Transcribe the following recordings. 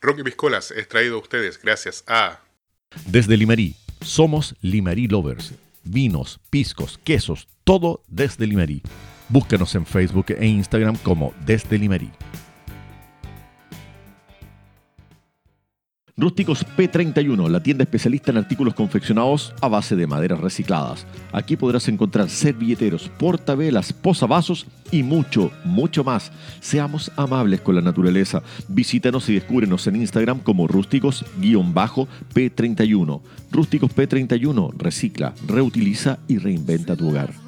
Rocky Piscolas es traído a ustedes gracias a... Desde Limarí, somos Limarí Lovers. Vinos, piscos, quesos, todo desde Limarí. Búscanos en Facebook e Instagram como Desde Limarí. Rústicos P31, la tienda especialista en artículos confeccionados a base de maderas recicladas. Aquí podrás encontrar servilleteros, portavelas, posavasos y mucho, mucho más. Seamos amables con la naturaleza. Visítanos y descúbrenos en Instagram como rústicos-p31. Rústicos P31, recicla, reutiliza y reinventa tu hogar.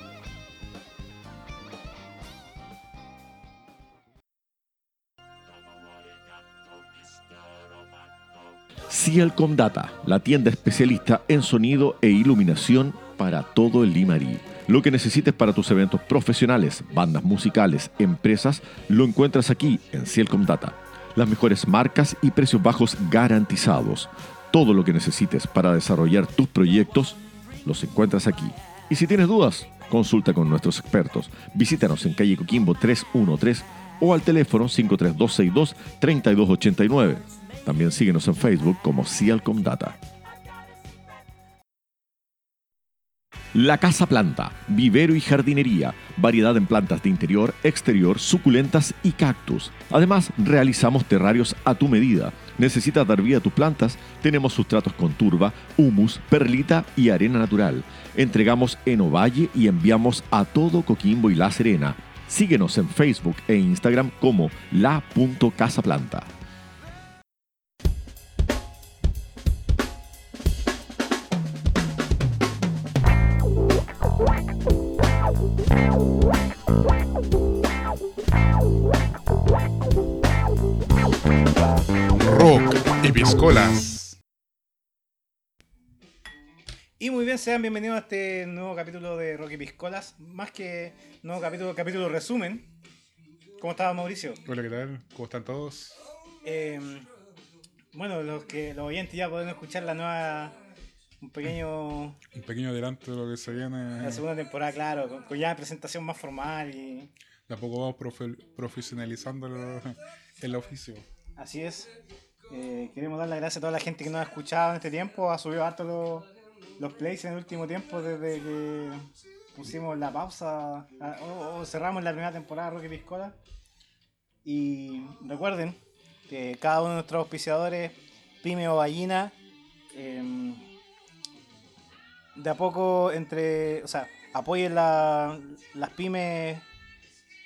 Cielcom Data, la tienda especialista en sonido e iluminación para todo el Limarí. Lo que necesites para tus eventos profesionales, bandas musicales, empresas, lo encuentras aquí en Cielcom Data. Las mejores marcas y precios bajos garantizados. Todo lo que necesites para desarrollar tus proyectos, los encuentras aquí. Y si tienes dudas, consulta con nuestros expertos. Visítanos en calle Coquimbo 313 o al teléfono 53262 3289. También síguenos en Facebook como Cialcom Data. La Casa Planta, vivero y jardinería, variedad en plantas de interior, exterior, suculentas y cactus. Además, realizamos terrarios a tu medida. ¿Necesitas dar vida a tus plantas? Tenemos sustratos con turba, humus, perlita y arena natural. Entregamos en Ovalle y enviamos a todo Coquimbo y La Serena. Síguenos en Facebook e Instagram como la.casaplanta. Rock y Piscolas. Y muy bien, sean bienvenidos a este nuevo capítulo de Rocky Piscolas. Más que nuevo capítulo, capítulo resumen. ¿Cómo estaba Mauricio? Hola, ¿qué tal? ¿Cómo están todos? Eh, bueno, los que los oyentes ya pueden escuchar la nueva. Un pequeño. Un pequeño adelanto de lo que se viene. La segunda temporada, claro, con, con ya presentación más formal y. De a poco vamos profe- profesionalizando el, oficio. Así es. Eh, queremos dar las gracias a toda la gente que nos ha escuchado en este tiempo. Ha subido harto los, los plays en el último tiempo desde que pusimos la pausa o, o cerramos la primera temporada de Rocky Piscola. Y recuerden que cada uno de nuestros auspiciadores, Pyme o Ballina, em, de a poco entre. O sea, apoyen la- las pymes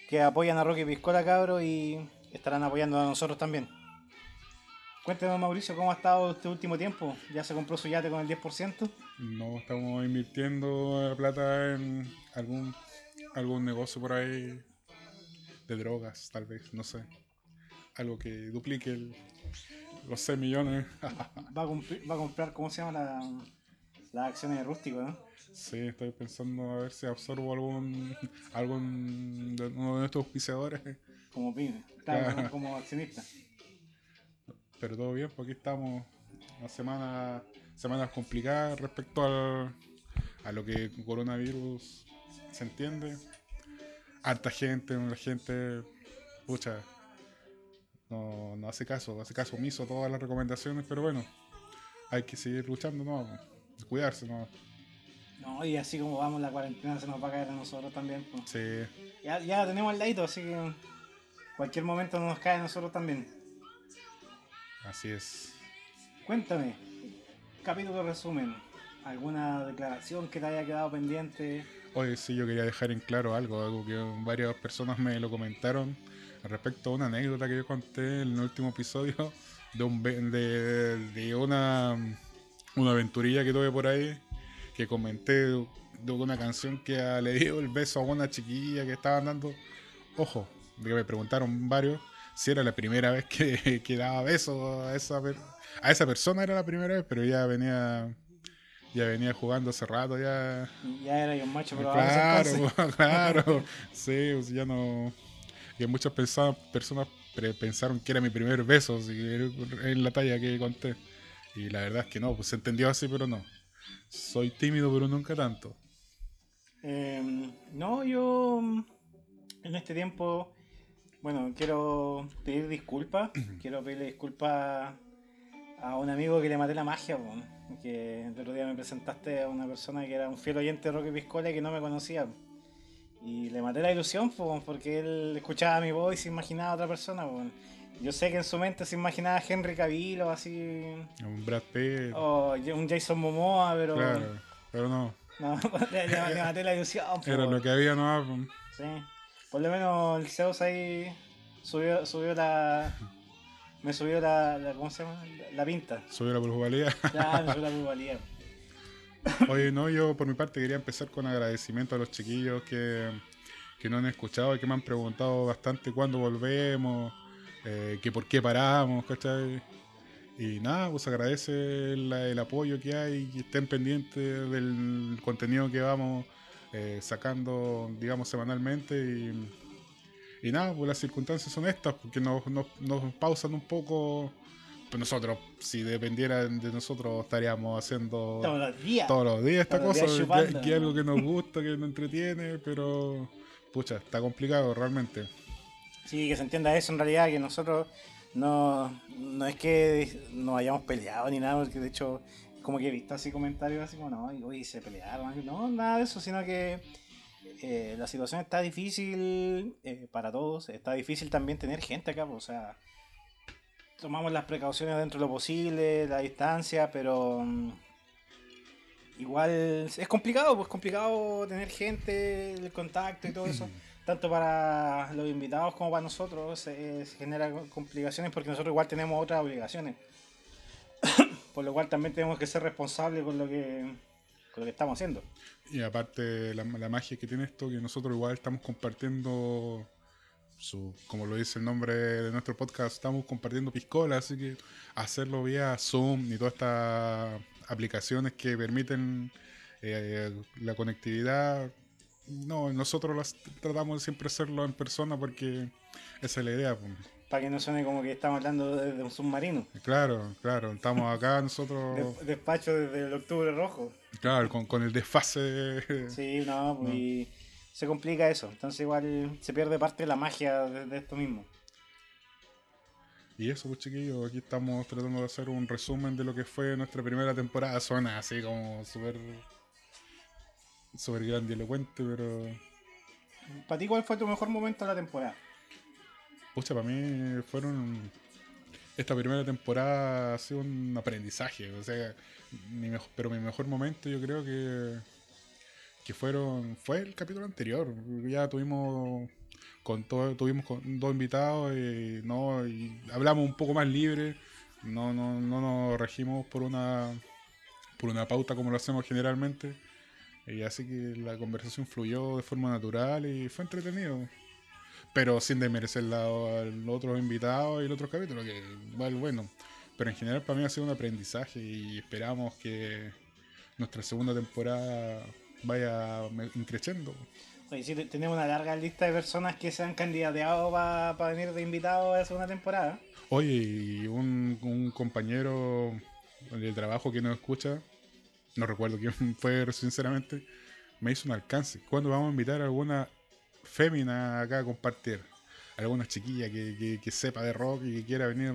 que apoyan a Rocky Piscola, cabros, y estarán apoyando a nosotros también. Cuéntenos, Mauricio, ¿cómo ha estado este último tiempo? ¿Ya se compró su yate con el 10%? No estamos invirtiendo plata en algún, algún negocio por ahí de drogas, tal vez, no sé. Algo que duplique el- los 6 millones. Va a, va a comprar, ¿cómo se llama? La, las acciones de Rústico, ¿no? sí, estoy pensando a ver si absorbo algún, algún de uno de nuestros auspiciadores. Como pyme, claro, como, accionista. Pero todo bien, porque aquí estamos. Una semana, semanas complicadas respecto al, a lo que coronavirus se entiende. Harta gente, la gente, pucha, no, no hace caso, hace caso omiso a todas las recomendaciones, pero bueno, hay que seguir luchando, ¿no? Cuidarse, ¿no? No, y así como vamos, la cuarentena se nos va a caer a nosotros también. pues. Sí, Ya, ya la tenemos al ladito, así que cualquier momento nos cae a nosotros también. así es. Cuéntame, capítulo resumen, ¿alguna declaración que te haya quedado pendiente? Oye, sí, yo quería dejar en claro algo, algo que varias personas me lo comentaron respecto a una anécdota que yo conté en el último episodio de, un, de, de una, una aventurilla que tuve por ahí, que comenté de, de una canción que le dio el beso a una chiquilla que estaba andando. Ojo, que me preguntaron varios si era la primera vez que, que daba besos a esa, a esa persona, era la primera vez, pero ella venía ya venía jugando hace rato, ya. Ya era un macho, pero claro, claro. sí, pues ya no. Y muchas personas, personas pensaron que era mi primer beso en la talla que conté. Y la verdad es que no, pues se entendió así, pero no. Soy tímido, pero nunca tanto. Em, no, yo en este tiempo, bueno, quiero pedir disculpas. quiero pedirle disculpas a un amigo que le maté la magia, que el otro día me presentaste a una persona que era un fiel oyente de Rocky Piscola que no me conocía. Y le maté la ilusión, porque él escuchaba mi voz y se imaginaba a otra persona. Yo sé que en su mente se imaginaba a Henry Cavill o así. Un Brad Pitt. O un Jason Momoa, pero. Claro, pero no. No, le, maté la ilusión. Era lo que había no Sí. Por lo menos el Zeus ahí subió, subió la. Me subió la, ¿Cómo se llama? La, pinta. Subió la plusvalía. Claro, subió la plusvalía. Oye, no, yo por mi parte quería empezar con agradecimiento a los chiquillos que, que no han escuchado y que me han preguntado bastante cuándo volvemos, eh, que por qué paramos, ¿cachai? Y nada, pues agradece el, apoyo que hay y estén pendientes del contenido que vamos eh, sacando, digamos, semanalmente. Y, y, nada, pues las circunstancias son estas, porque nos, nos, nos pausan un poco pues nosotros, si dependieran de nosotros, estaríamos haciendo todos los días, todos los días esta cosa, que, algo que nos gusta, que nos entretiene, pero pucha, está complicado realmente. Sí, que se entienda eso en realidad, que nosotros no, no es que nos hayamos peleado ni nada, porque de hecho, como que he visto así comentarios así como, no, hoy se pelearon, no, nada de eso, sino que eh, la situación está difícil eh, para todos, está difícil también tener gente acá, pues, o sea tomamos las precauciones dentro de lo posible, la distancia, pero mm, igual es complicado, pues complicado tener gente, el contacto y todo eso. Tanto para los invitados como para nosotros se, genera complicaciones porque nosotros igual tenemos otras obligaciones. Por lo cual también tenemos que ser responsables con lo que, con lo que estamos haciendo. Y aparte la, magia que tiene esto, que nosotros igual estamos compartiendo como lo dice el nombre de nuestro podcast, estamos compartiendo piscola, así que hacerlo vía Zoom y todas estas aplicaciones que permiten eh, la conectividad, no, nosotros las tratamos de siempre hacerlo en persona porque esa es la idea. Pues. Para que no suene como que estamos hablando desde un submarino. Claro, claro, estamos acá nosotros... despacho desde el octubre rojo. Claro, con, con el desfase... Sí, no, pues se complica eso. Entonces igual se pierde parte de la magia de, esto mismo. Y eso, pues chiquillos, aquí estamos tratando de hacer un resumen de lo que fue nuestra primera temporada. Suena así como súper súper grandilocuente, pero... ¿Para ti cuál fue tu mejor momento de la temporada? Pucha, para mí fueron... Esta primera temporada ha sido un aprendizaje, o sea, mi mejor, pero mi mejor momento yo creo que que fueron fue el capítulo anterior ya tuvimos con todo tuvimos con dos invitados y no y hablamos un poco más libre no no no nos regimos por una por una pauta como lo hacemos generalmente y así que la conversación fluyó de forma natural y fue entretenido pero sin desmerecer al otro invitado y el otro capítulo que igual bueno pero en general para mí ha sido un aprendizaje y esperamos que nuestra segunda temporada vaya increciendo. Oye, sí, tenemos una larga lista de personas que se han candidateado para venir de invitados a la segunda temporada. Oye, y un, un compañero de trabajo que nos escucha, no recuerdo quién fue sinceramente, me hizo un alcance. ¿Cuándo vamos a invitar a alguna fémina acá a compartir? Alguna chiquilla que, que, que sepa de rock y que quiera venir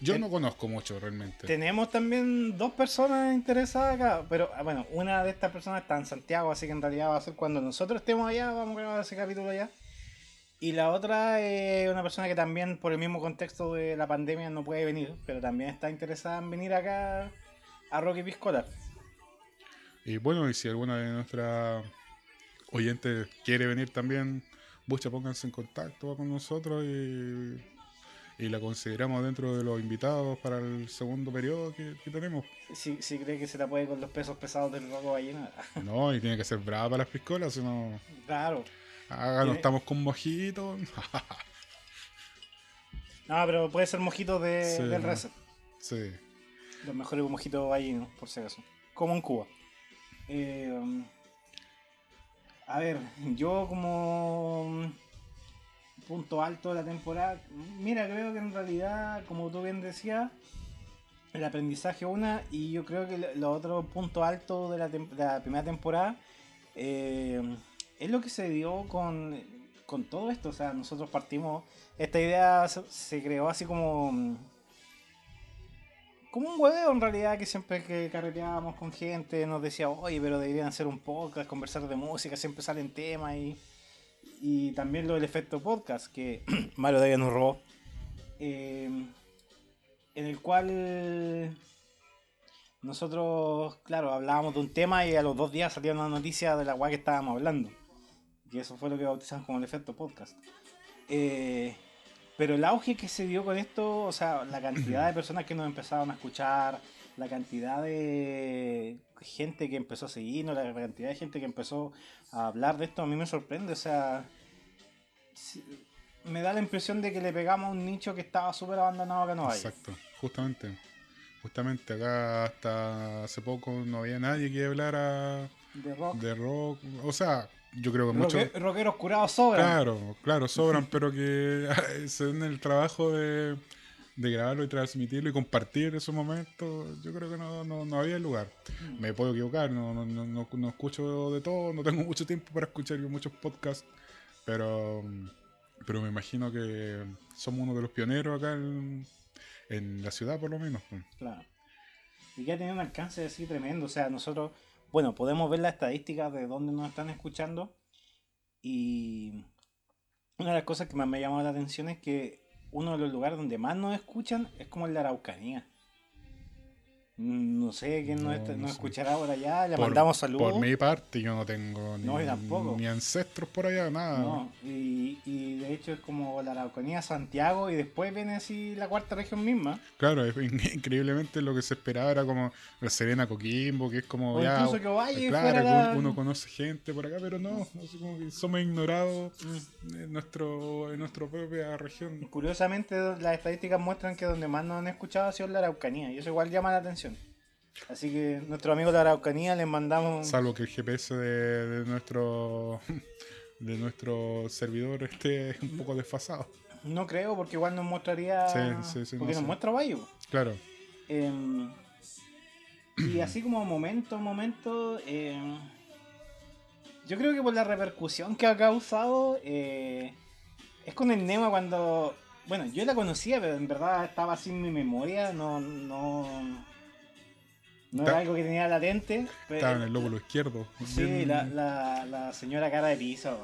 yo no conozco mucho realmente. Tenemos también dos personas interesadas acá, pero ah, bueno, una de estas personas está en Santiago, así que en realidad va a ser cuando nosotros estemos allá, vamos a grabar ese capítulo allá. Y la otra es una persona que también por el mismo contexto de la pandemia no puede venir, pero también está interesada en venir acá a Rocky Piscola. Y bueno, y si alguna de nuestras oyentes quiere venir también, busca, pónganse en contacto con nosotros y y la consideramos dentro de los invitados para el segundo periodo que, tenemos. Si, si cree que se la puede con los pesos pesados del roco ballena. No, y tiene que ser brava para las piscolas, sino. Claro. Ah, no estamos con mojitos. no, pero puede ser mojito de, del reset. Sí. Los mejores mojitos ballenos, por si acaso. como en Cuba. Eh, a ver, yo como punto alto de la temporada, mira, creo que en realidad, como tú bien decías, el aprendizaje una y yo creo que lo otro punto alto de la, primera temporada eh, es lo que se dio con, con, todo esto. O sea, nosotros partimos, esta idea se, creó así como como un huevo en realidad que siempre que carreteábamos con gente nos decía, oye, pero deberían hacer un podcast, conversar de música, siempre salen temas y, y también lo del efecto podcast que Mario David nos robó. Eh, en el cual nosotros, claro, hablábamos de un tema y a los dos días salía una noticia de la guay que estábamos hablando. Y eso fue lo que bautizamos como el efecto podcast. Eh, pero el auge que se dio con esto, o sea, la cantidad de personas que nos empezaron a escuchar, la cantidad de gente que empezó a seguirnos, la cantidad de gente que empezó a hablar de esto, a mí me sorprende. O sea, me da la impresión de que le pegamos a un nicho que estaba súper abandonado acá no hay. Exacto, justamente. Justamente acá hasta hace poco no había nadie que hablara de rock. De rock. O sea, yo creo que muchos. Rockeros curados sobran. Claro, claro, sobran, pero que se den el trabajo de, de, grabarlo y transmitirlo y compartir esos momentos, yo creo que no, no, no había lugar. Mm. Me puedo equivocar, no, no, no, no escucho de todo, no tengo mucho tiempo para escuchar muchos podcasts, pero pero me imagino que somos uno de los pioneros acá en, la ciudad, por lo menos. Pues. Claro. Y que ha tenido un alcance así tremendo. O sea, nosotros, bueno, podemos ver las estadísticas de dónde nos están escuchando. Y una de las cosas que más me ha llamado la atención es que uno de los lugares donde más nos escuchan es como el de Araucanía. No sé quién nos, escuchará por allá, le mandamos saludos. Por mi parte, yo no tengo ni, ancestros por allá, nada. No, y, y, de hecho es como la Araucanía, Santiago, y después viene así la cuarta región misma. Claro, increíblemente lo que se esperaba era como la Serena Coquimbo, que es como. ya, incluso que vaya Claro, uno conoce gente por acá, pero no, como que somos ignorados mm. en, nuestro, en nuestra propia región. Curiosamente, las estadísticas muestran que donde más nos han escuchado ha sido la Araucanía, y eso igual llama la atención. Así que nuestro amigo de Araucanía les mandamos. Salvo que el GPS de, nuestro de nuestro servidor esté un poco desfasado. No creo, porque igual nos mostraría. porque nos muestra Bayo. Claro. Em, y así como momento, momento. Em, yo creo que por la repercusión que ha causado. Eh, es con el Nema cuando. Bueno, yo la conocía, pero en verdad estaba sin mi memoria. No. no no era algo que tenía latente. Estaba en el lóbulo izquierdo. Sí, la, la, la, señora cara de piso.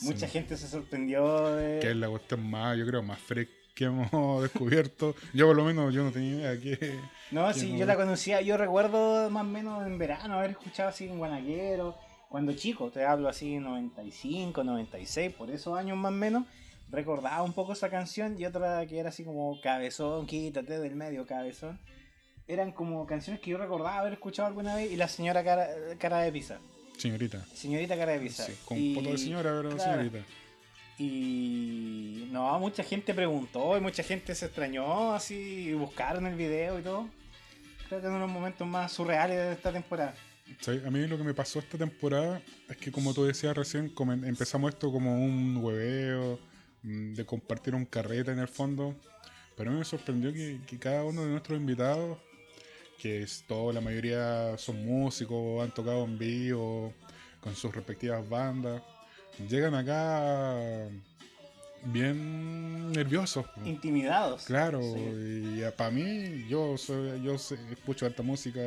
Mucha gente se sorprendió de... Que es la cuestión más, yo creo, más fresca que hemos descubierto. Yo por lo menos yo no tenía idea que... No, sí, yo la conocía, yo recuerdo más o menos en verano haber escuchado así en Guanaquero, cuando chico, te hablo así 95, 96, por esos años más o menos, recordaba un poco esa canción y otra que era así como Cabezón, quítate del medio, Cabezón eran como canciones que yo recordaba haber escuchado alguna vez y la señora cara, cara de pizza. Señorita. Señorita cara de pizza. Sí, con un poco de señora, pero señorita. Y no, mucha gente preguntó y mucha gente se extrañó así y buscaron el video y todo. Creo que uno de los momentos más surreales de esta temporada. Sí, a mí lo que me pasó esta temporada es que como tú decías recién, empezamos esto como un hueveo, mm, de compartir un carrete en el fondo. Pero a mí me sorprendió que, que cada uno de nuestros invitados que es todo, la mayoría son músicos, han tocado en vivo con sus respectivas bandas. Llegan acá bien nerviosos. Intimidados. Claro, y para mí, yo soy, yo escucho alta música,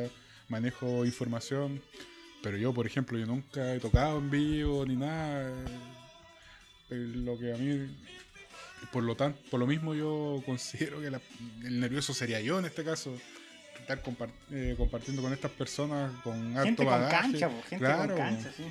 manejo información, pero yo, por ejemplo, yo nunca he tocado en vivo ni nada. Eh, lo que a mí, por lo tanto, por lo mismo yo considero que el nervioso sería yo en este caso estar eh, compartiendo con estas personas con alto gente Con cancha, gente con cancha, sí.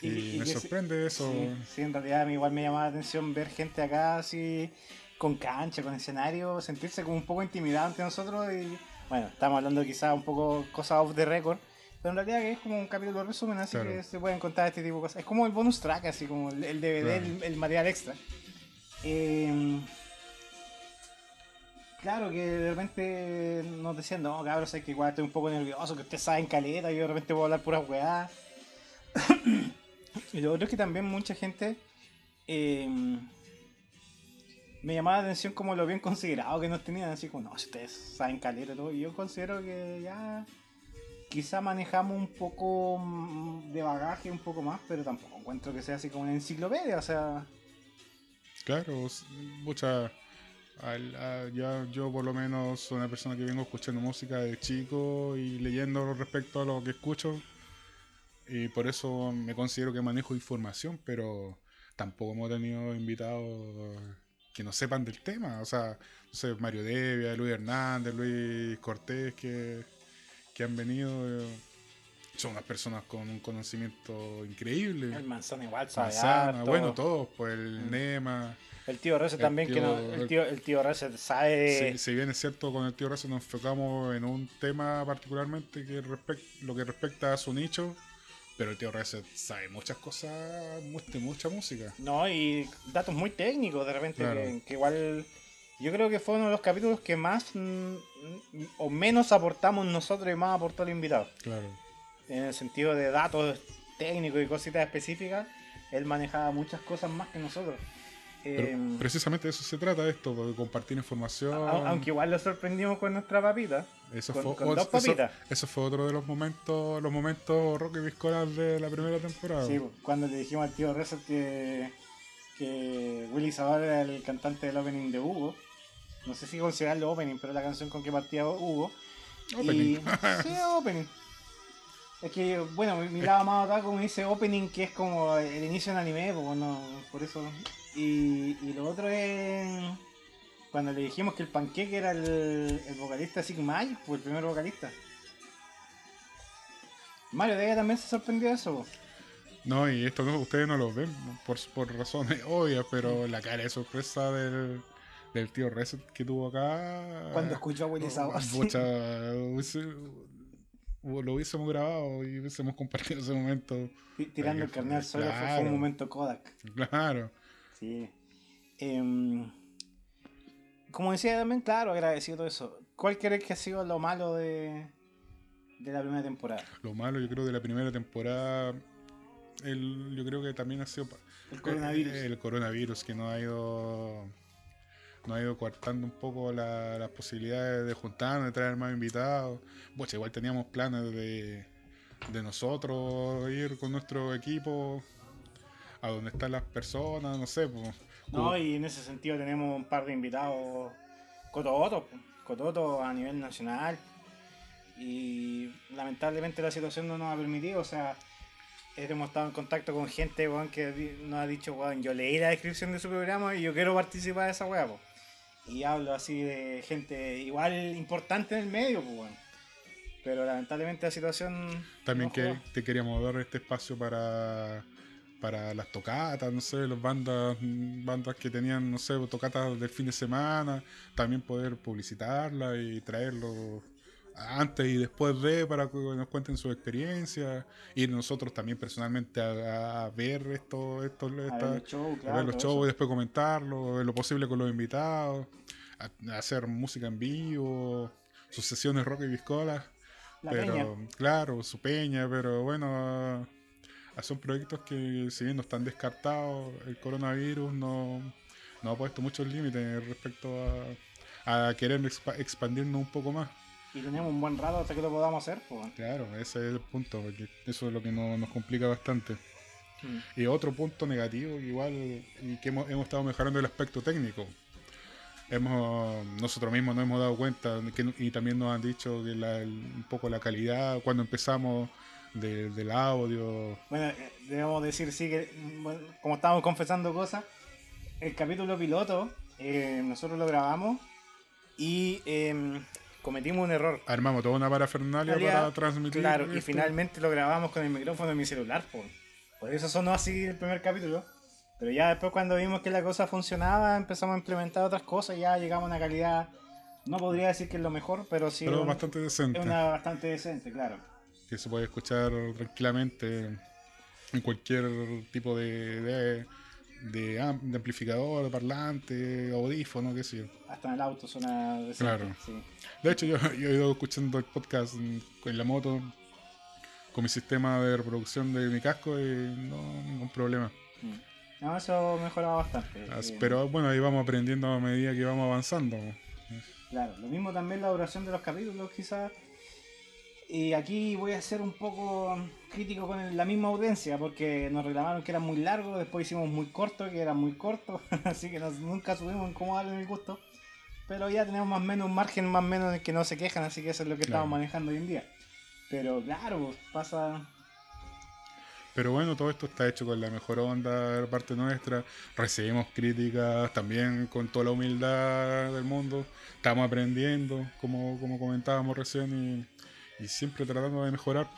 Y, me sorprende eso. Sí, en realidad a mí igual me llama la atención ver gente acá así con cancha, con escenario, sentirse como un poco intimidado ante nosotros y bueno, estamos hablando quizás un poco cosas off the record, pero en realidad es como un capítulo de resumen, así que se pueden contar este tipo de cosas. Es como el bonus track, así como el, DVD, el, material extra. Eh, claro, que de repente nos decían, no, cabrón, sé que igual estoy un poco nervioso, que ustedes saben caleta, yo de repente puedo hablar puras weá. y lo otro es que también mucha gente eh, me llamaba la atención como lo bien considerado que nos tenían, así como, no, si ustedes saben caleta todo. Y yo considero que ya quizá manejamos un poco mm, de bagaje, un poco más, pero tampoco encuentro que sea así como una enciclopedia, o sea. Claro, mucha. Al- a- ya, yo por lo menos soy una persona que vengo escuchando música de chico y leyendo respecto a lo que escucho. Y por eso me considero que manejo información, pero tampoco hemos tenido invitados que no sepan del tema. O sea, no sé, Mario Devia, Luis Hernández, Luis Cortés, que, que han venido. eh, son unas personas con un conocimiento increíble. El manzana igual sabe Manzana, harto. bueno, todos, pues el Mm. Nema. El tío Reset también, que no, el tío, el tío Reset sabe. Si, si bien es cierto, con el tío Razo nos enfocamos en un tema particularmente que lo que respecta a su nicho, pero el tío Razo sabe muchas cosas, mu- de mucha música. No, y datos muy técnicos de repente, Claro. que, que igual yo creo que fue uno de los capítulos que más mm, mm, o menos aportamos nosotros y más aportó el invitado. Claro. En el sentido de datos técnicos y cositas específicas, él manejaba muchas cosas más que nosotros. Eh, precisamente de eso se trata esto, de compartir información. aunque igual lo sorprendimos con nuestra papita. eso con- fue, con dos eso- papitas. eso fue otro de los momentos, los momentos rock y viscolas de la primera temporada. Sí, pues, cuando le dijimos al tío Reset que, que Willy Sabal era el cantante del opening de Hugo. No sé si considerarlo opening, pero la canción con que partía Hugo. Opening. Y- sí, opening. Es que, bueno, mi, lado más acá como dice opening, que es como el inicio del anime, pues no, por eso. Y, y lo otro es cuando le dijimos que el panqueque era el, el vocalista Sigma, pues el primer vocalista. Mario de ella también se sorprendió de eso. No, y esto no, ustedes no lo ven por, por razones obvias, pero la cara de sorpresa del, del tío Reset que tuvo acá. Cuando escuchó a Willy lo hubiésemos grabado y hubiésemos compartido ese momento. Ti- Tirando el carnet al fue- suelo fue- fue, claro. un momento Kodak. Claro. Sí. Em, como decía también, claro, agradecido todo eso. ¿Cuál crees que ha sido lo malo de, de la primera temporada? Lo malo, yo creo, de la primera temporada, el, yo creo que también ha sido El coronavirus. El, coronavirus que nos ha ido nos ha ido coartando un poco la- las posibilidades de juntarnos, de traer más invitados. Pucha, igual teníamos planes de, de nosotros ir con nuestro equipo a donde están las personas, no sé, pues. no, y en ese sentido tenemos un par de invitados cototos, cototos a nivel nacional. Y lamentablemente la situación no nos ha permitido, o sea, hemos estado en contacto con gente weón, que nos ha dicho, weón, yo leí la descripción de su programa y yo quiero participar de esa weá, po". Y hablo así de gente igual importante en el medio, pues, weón. Pero lamentablemente la situación. También no que juega. te queríamos dar este espacio para para las tocatas, no sé, las bandas bandas que tenían, no sé, tocatas del fin de semana, también poder publicitarlas y traerlo antes y después de para que nos cuenten su experiencia ir nosotros también personalmente a, a ver esto, esto A ver los shows, a claro, ver los todo shows y después comentarlo, ver lo posible con los invitados, a, a hacer música en vivo, sus sesiones rock y viscolas. La pero, peña. claro, su peña, pero bueno, son proyectos que si bien no están descartados, el coronavirus no, no ha puesto muchos límites respecto a, a querer expa- expandirnos un poco más. Y tenemos un buen rato hasta que lo podamos hacer, pues. Claro, ese es el punto, porque eso es lo que no- nos complica bastante. Mm. Y otro punto negativo, igual, y que hemos, hemos estado mejorando el aspecto técnico. Hemos, nosotros mismos nos hemos dado cuenta que, y también nos han dicho que la- el- un poco la calidad cuando empezamos de- del audio. Bueno, eh, debemos decir, sí, que mm, bueno, como estábamos confesando cosas, el capítulo piloto, eh, nosotros lo grabamos y em, cometimos un error. Armamos toda una parafernalia Realidad, para transmitir. Claro, y esto. finalmente lo grabamos con el micrófono de mi celular, po. por eso sonó así el primer capítulo. Pero ya después cuando vimos que la cosa funcionaba, empezamos a implementar otras cosas, ya llegamos a una calidad, no podría decir que es lo mejor, pero sí Pero un- bastante decente. es una bastante decente, claro. Que se puede escuchar tranquilamente en cualquier tipo de, de, de, am- de amplificador, parlante, audífono, qué sé yo. Hasta en el auto suena decente, Claro. sí. De hecho, yo, yo he ido escuchando el podcast en, en la moto con mi sistema de reproducción de mi casco y no ningún problema. Mm. No, eso mejoraba bastante. As- Eh, Pero bueno, ahí vamos aprendiendo a medida que vamos avanzando. Claro, lo mismo también la duración de los capítulos quizás. Y aquí voy a ser un poco crítico con el- la misma audiencia, porque nos reclamaron que eran muy largos, después hicimos muy corto, que eran muy cortos, así que nos- nunca subimos en cómo darle el gusto. Pero ya tenemos más o menos un margen más o menos en que no se quejan, así que eso es lo que Claro. estamos manejando hoy en día. Pero claro, pasa... Pero bueno, todo esto está hecho con la mejor onda de parte nuestra. Recibimos críticas también con toda la humildad del mundo. Estamos aprendiendo, como, como comentábamos recién, y, y siempre tratando de mejorar.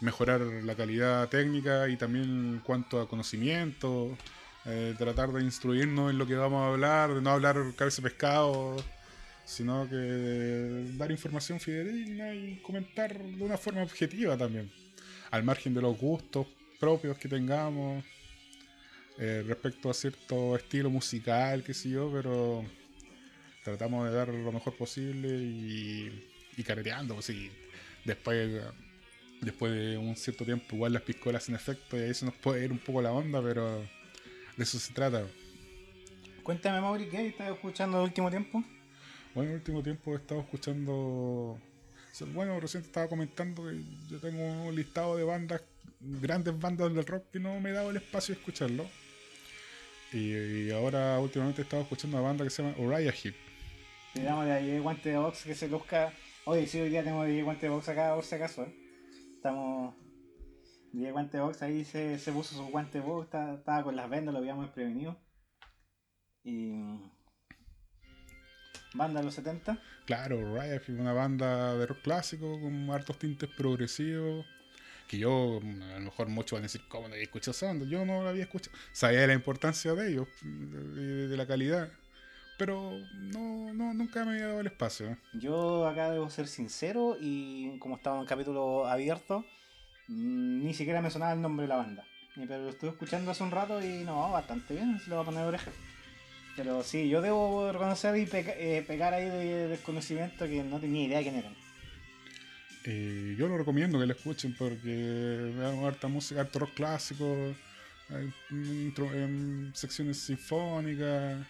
Mejorar la calidad técnica y también en cuanto a conocimiento. eh, tratar de instruirnos en lo que vamos a hablar, de no hablar cabeza de pescado, sino que dar información fidedigna y comentar de una forma objetiva también al margen de los gustos propios que tengamos eh, respecto a cierto estilo musical, qué sé yo, pero tratamos de dar lo mejor posible y, y carreteando, pues sí. Después, después de un cierto tiempo, igual las piscolas en efecto, y ahí se nos puede ir un poco la onda, pero de eso se trata. Cuéntame, Mauri, ¿qué estás escuchando el último tiempo? Bueno, en el último tiempo he estado escuchando. Bueno, recién estaba comentando que yo tengo un listado de bandas, grandes bandas del rock que no me he dado el espacio de escucharlo. Y, y ahora últimamente he estado escuchando una banda que se llama Uriah Heep. Le damos de ahí guante de box que se luzca. Oye, sí, hoy día tengo DJ guante de box acá, por si acaso. ¿eh? Estamos. DJ guante de box, ahí se, se puso su guante de box, estaba con las vendas, lo habíamos prevenido. Y. Banda de los 70. Claro, Heep, una banda de rock clásico con hartos tintes progresivos. Que yo, a lo mejor muchos van a decir, ¿cómo no había escuchado esa banda? Yo no la había escuchado. Sabía de la importancia de ellos, de la calidad. Pero no, no, nunca me había dado el espacio. Yo acá debo ser sincero y como estaba en capítulo abierto, mm, ni siquiera me sonaba el nombre de la banda. Pero lo estuve escuchando hace un rato y no, bastante bien, se lo voy a poner oreja. Pero sí, yo debo reconocer y peca- eh, pecar ahí de desconocimiento que no tenía idea de quién eran. Eh, yo lo recomiendo que lo escuchen porque hay harta música, harto rock clásico, hay intro- em, secciones sinfónicas,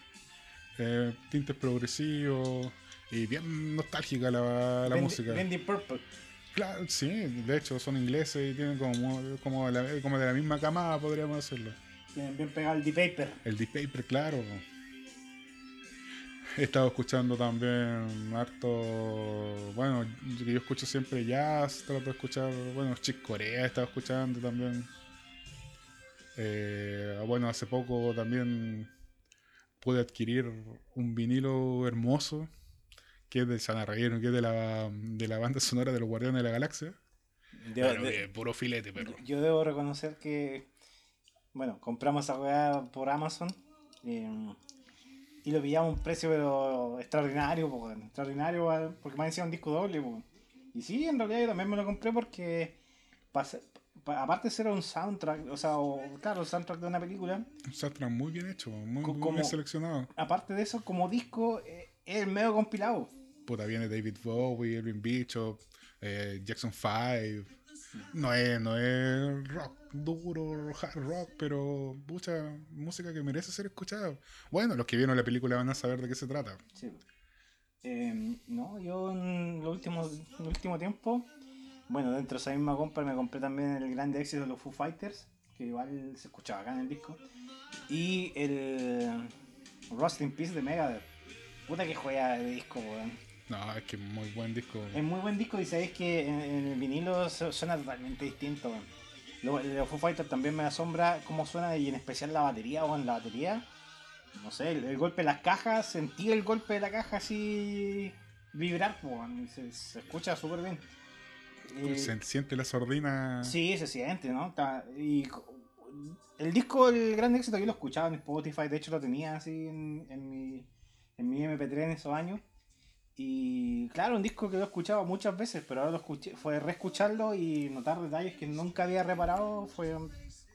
eh, tintes progresivos y bien nostálgica la, la música. bien Deep Purple. Claro, sí, de hecho son ingleses y tienen como, como, la- como de la misma camada, podríamos decirlo. Bien, bien pegado el Deep Paper. El Deep Paper, claro. He estado escuchando también harto. Bueno, yo, yo escucho siempre jazz, trato de escuchar. Bueno, Chick Corea he estado escuchando también. Eh, bueno, hace poco también pude adquirir un vinilo hermoso que es de Reguero, que es de la, de la banda sonora de los Guardianes de la Galaxia. Debo- Pero de- puro filete, perro. yo debo reconocer que, bueno, compramos esa weá por Amazon eh, y lo pillamos a un precio pero extraordinario, po, extraordinario, porque me decía un disco doble. po. Y sí, en realidad yo también me lo compré porque, aparte de ser un soundtrack, o sea, o, claro, el soundtrack de una película, Un soundtrack muy bien hecho, muy, Co- muy como- bien seleccionado. aparte de eso, como disco, eh, es medio compilado. Puta, viene David Bowie, Elvin Bishop, eh, Jackson 5. No es, no es rock duro, hard rock, pero mucha música que merece ser escuchada. Bueno, los que vieron la película van a saber de qué se trata. Sí. Eh, no, yo en el último, en el último tiempo, bueno, dentro de esa misma compra me compré también el grande éxito de los Foo Fighters, que igual se escuchaba acá en el disco, y el Rust in Peace de Megadeth. Puta que juega de disco, weón. No, es que es muy buen disco. Es muy buen disco y sabéis que en, en el vinilo su- suena totalmente distinto, weón. Lo- Los Foo Fighters también me asombra cómo suena y en especial la batería, weón, la batería. No sé, el, el golpe de las cajas, sentí el golpe de la caja así vibrar, weón, se, se escucha súper bien. Eh, Se siente la sordina. Sí, se siente, ¿no? Está- y el disco, el gran éxito, yo lo escuchaba en Spotify, de hecho lo tenía así en, en mi, en mi MP3 en esos años. Y claro, un disco que lo escuchaba muchas veces, pero ahora lo escuché, fue reescucharlo y notar detalles que nunca había reparado, fue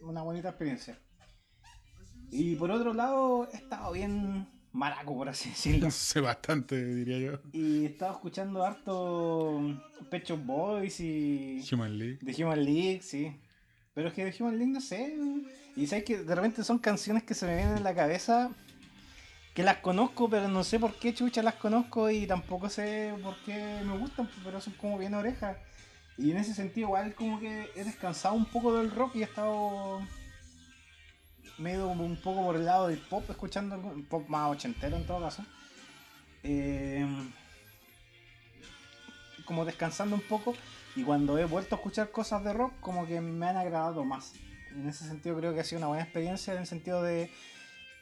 una bonita experiencia. Y por otro lado, he estado bien maraco, por así decirlo. sé bastante, diría yo. Y he estado escuchando harto Pecho Boys y. Human League. De Human League, sí. Pero es que de Human League no sé. Y sabes que de repente son canciones que se me vienen en la cabeza que las conozco, pero no sé por qué chucha las conozco y tampoco sé por qué me gustan, pero son como bien orejas. Y en ese sentido, igual como que he descansado un poco del rock y he estado medio un poco por el lado del pop, escuchando un pop más ochentero en todo caso. Eh, como descansando un poco y cuando he vuelto a escuchar cosas de rock como que me han agradado más. En ese sentido creo que ha sido una buena experiencia en el sentido de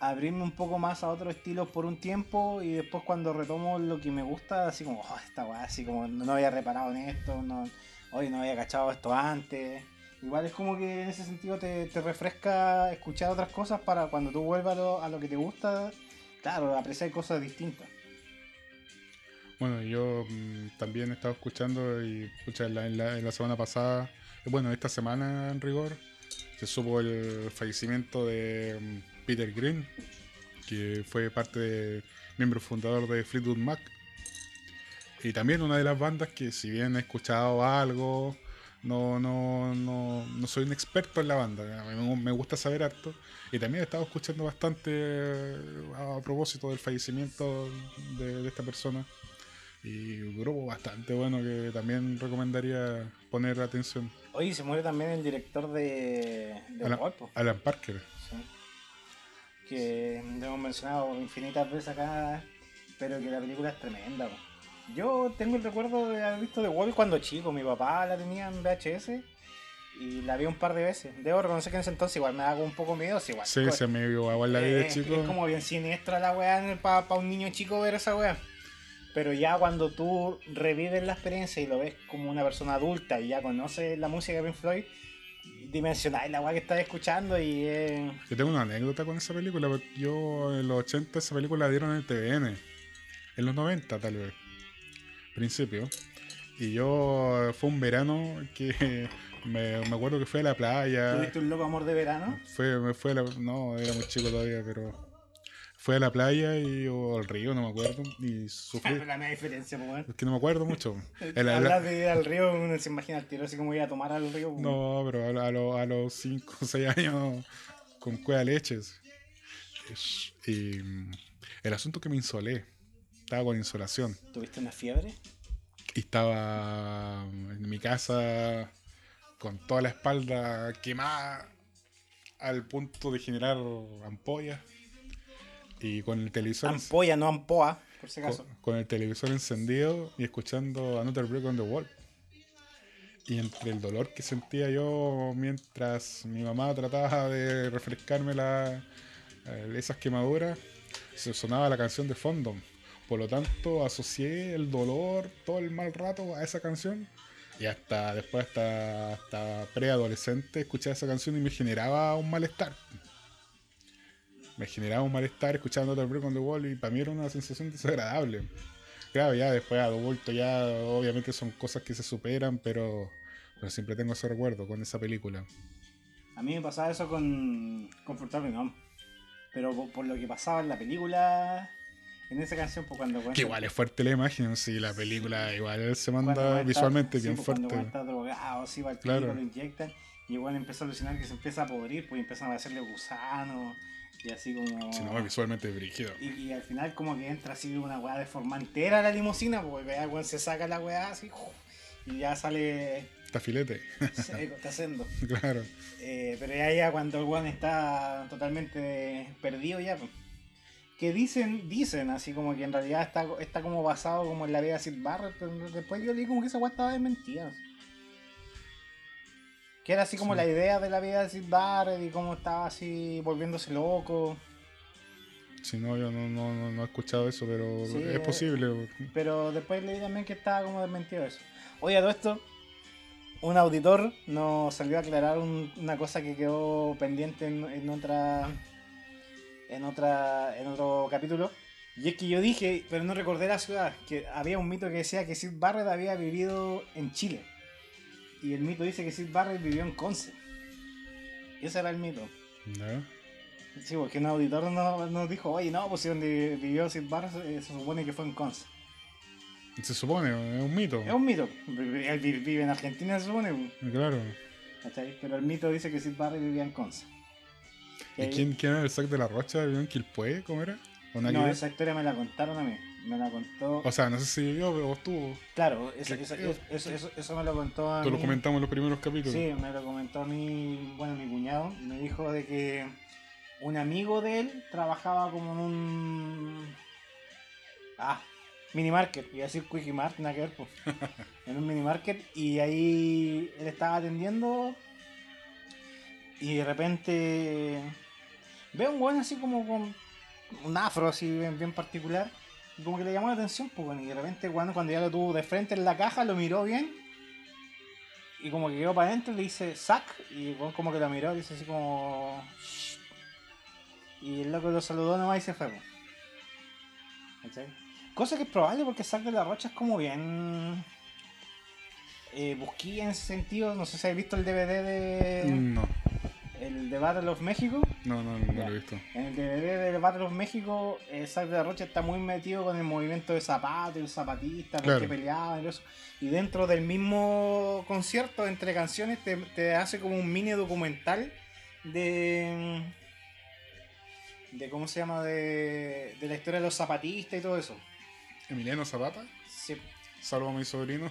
abrirme un poco más a otros estilos por un tiempo y después cuando retomo lo que me gusta, así como, oh, esta weá, así como no había reparado en esto, no, hoy no había cachado esto antes. Igual es como que en ese sentido te, refresca escuchar otras cosas para cuando tú vuelvas a lo, que te gusta, claro, apreciar cosas distintas. Bueno, yo mm, también he estado escuchando y escucha, en, la, semana pasada, bueno, esta semana en rigor, se supo el fallecimiento de mm, Peter Green, que fue parte de miembro fundador de Fleetwood Mac. Y también una de las bandas que si bien he escuchado algo, no, no, no, no soy un experto en la banda, me gusta saber harto. Y también he estado escuchando bastante eh, a propósito del fallecimiento de, esta persona. Y un grupo bastante bueno que también recomendaría poner atención. Oye, se muere también el director de, Alan, Alan Parker que hemos mencionado infinitas veces acá, pero que la película es tremenda. Yo tengo el recuerdo de haber visto The Wall cuando chico, mi papá la tenía en VHS y la vi un par de veces. Debo reconocer que en ese entonces igual me daba un poco miedo. igual, sí, se me vio igual la vida de chico. Es como bien siniestra la weá para un niño chico ver esa weá. Pero ya cuando tú revives la experiencia y lo ves como una persona adulta y ya conoces la música de Pink Floyd, dimensionáis la weá que estás escuchando y eh... Yo tengo una anécdota con esa película. Yo en los 80 esa película la dieron en el TVN. En los 90 tal vez. Principio. Y yo fue un verano que me, me acuerdo que fue a la playa. ¿Tuviste un loco amor de verano? Fue, me fue la, no, era muy chico todavía, pero fue a la playa y, o al río, no me acuerdo, y sufrí. la diferencia, pues, Es que no me acuerdo mucho. Hablas de ir al río, uno se imagina el tiro así como ir a tomar al río. No, pero a, a los 5 o 6 años con cueva leches. Y mm, el asunto que me insolé, estaba con insolación. ¿Tuviste una fiebre? Y estaba en mi casa con toda la espalda quemada al punto de generar ampollas y con el televisor. Ampolla, no ampoa, por si acaso. Con, el televisor encendido y escuchando Another Break on the Wall. Y entre el dolor que sentía yo mientras mi mamá trataba de refrescarme la, eh, esas quemaduras, se sonaba la canción de fondo. Por lo tanto, asocié el dolor, todo el mal rato a esa canción. Y hasta después, hasta, hasta preadolescente, escuchaba esa canción y me generaba un malestar me generaba un malestar escuchando Total Break on the Wall y para mí era una sensación desagradable. Claro, ya después adulto ya obviamente son cosas que se superan, pero, siempre tengo ese recuerdo con esa película. A mí me pasaba eso con Confortable No. Pero por, lo que pasaba en la película, en esa canción, pues cuando... Que igual es fuerte la imagen, sí, la película igual se manda visualmente bien pues, fuerte. Cuando está drogado, sí, va al claro. lo inyectan, y igual empieza a alucinar que se empieza a podrir, pues empiezan a hacerle gusanos y así como. Sí, no, visualmente. Y, al final, como que entra así una weá de forma entera la limusina, porque weá, se saca la weá así, y ya sale. Está filete. está haciendo. Claro. Eh, pero ya, ya cuando el weón está totalmente perdido, ya, pues. Que dicen, dicen, así como que en realidad está, está como basado como en la vida de Sid Barrett, pero después yo leí como que esa weá estaba desmentida. Que era así como la idea de la vida de Sid Barrett y cómo estaba así volviéndose loco. Sí, no, yo no, no, no he escuchado eso, pero es posible. Pero después leí también que estaba como desmentido eso. Oye, a todo esto, un auditor nos salió a aclarar una cosa que quedó pendiente en, otra. En otra. en otro capítulo. Y es que yo dije, pero no recordé la ciudad, que había un mito que decía que Sid Barrett había vivido en Chile. Y el mito dice que Sid Barrett vivió en Conce. Ese era el mito. No. Sí, porque un auditor nos, nos dijo, oye, no, pues si donde vivió Sid Barrett eh, se supone que fue en Conce. Se supone, es un mito. Es un mito. Él vi- vive en Argentina, se supone. Claro. ¿cachai? Pero el mito dice que Sid Barrett vivía en Conce. ¿Y quién, quién era el sac de la Rocha? ¿Vivió en Quilpué? ¿Cómo era? ¿O nada que No, esa historia me la contaron a mí. Me la contó. O sea, no sé si vivió o estuvo. claro, eso, eso, eso, eso- me lo contó a Tú lo comentamos en los primeros capítulos. Sí, me lo comentó a mí, bueno, mi cuñado. Me dijo de que un amigo de él trabajaba como en un. Ah, mini market. Iba a decir Quickie Mart, nada que ver, pues. en un mini market. Y ahí él estaba atendiendo. Y de repente. Veo un weón así como con un afro así bien, bien particular. Y como que le llamó la atención, pues bueno, y de repente cuando, cuando ya lo tuvo de frente en la caja, lo miró bien. Y como que quedó para adentro, le dice sac. Y weón como que lo miró, dice así como. "Shh". Y el loco lo saludó nomás y se fue. pues. Cosa que es probable porque Sac de la Rocha es como bien. Eh, busquilla en ese sentido. No sé si habéis visto el DVD de. No, El de Battle of México. no, no, no Ya. lo he visto. En el DVD de Battle of México, eh, Zack de la Rocha está muy metido con el movimiento de zapato el zapatista, Claro. que peleaban y eso. Y dentro del mismo concierto, entre canciones, te, te hace como un mini documental de. de ¿Cómo se llama? De, de la historia de los zapatistas y todo eso. Emiliano Zapata, Sí, salvo a mi sobrino.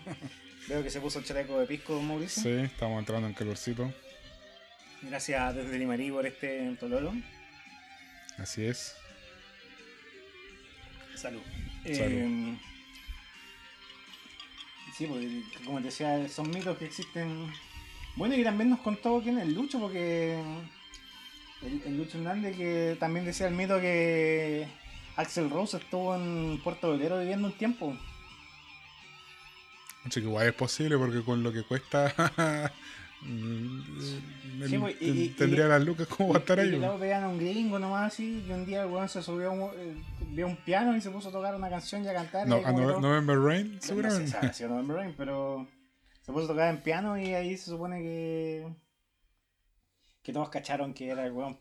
veo que se puso el chaleco de pisco, don Mauricio. sí, estamos entrando en calorcito. Gracias desde Limarí por este Tololo. Así es. Salud. Salud. Eh, sí, porque como te decía, son mitos que existen. Bueno, y también nos contó quién es el Lucho, porque el, el Lucho Hernández que también decía el mito que Axel Rose estuvo en Puerto Velero viviendo un tiempo. Mucho que igual es posible porque con lo que cuesta. mm, Sí, pues, y- tendría y- las lucas como va a estar ahí. y pues. luego veían a un gringo nomás así, y un día el weón se subió a un, eh, un piano y se puso a tocar una canción y a cantar. No, ahí a como que Nove- todo- November Rain, No sé seguramente. si habrá sido November Rain, pero se puso a tocar en piano y ahí se supone que. que todos cacharon que era el weón.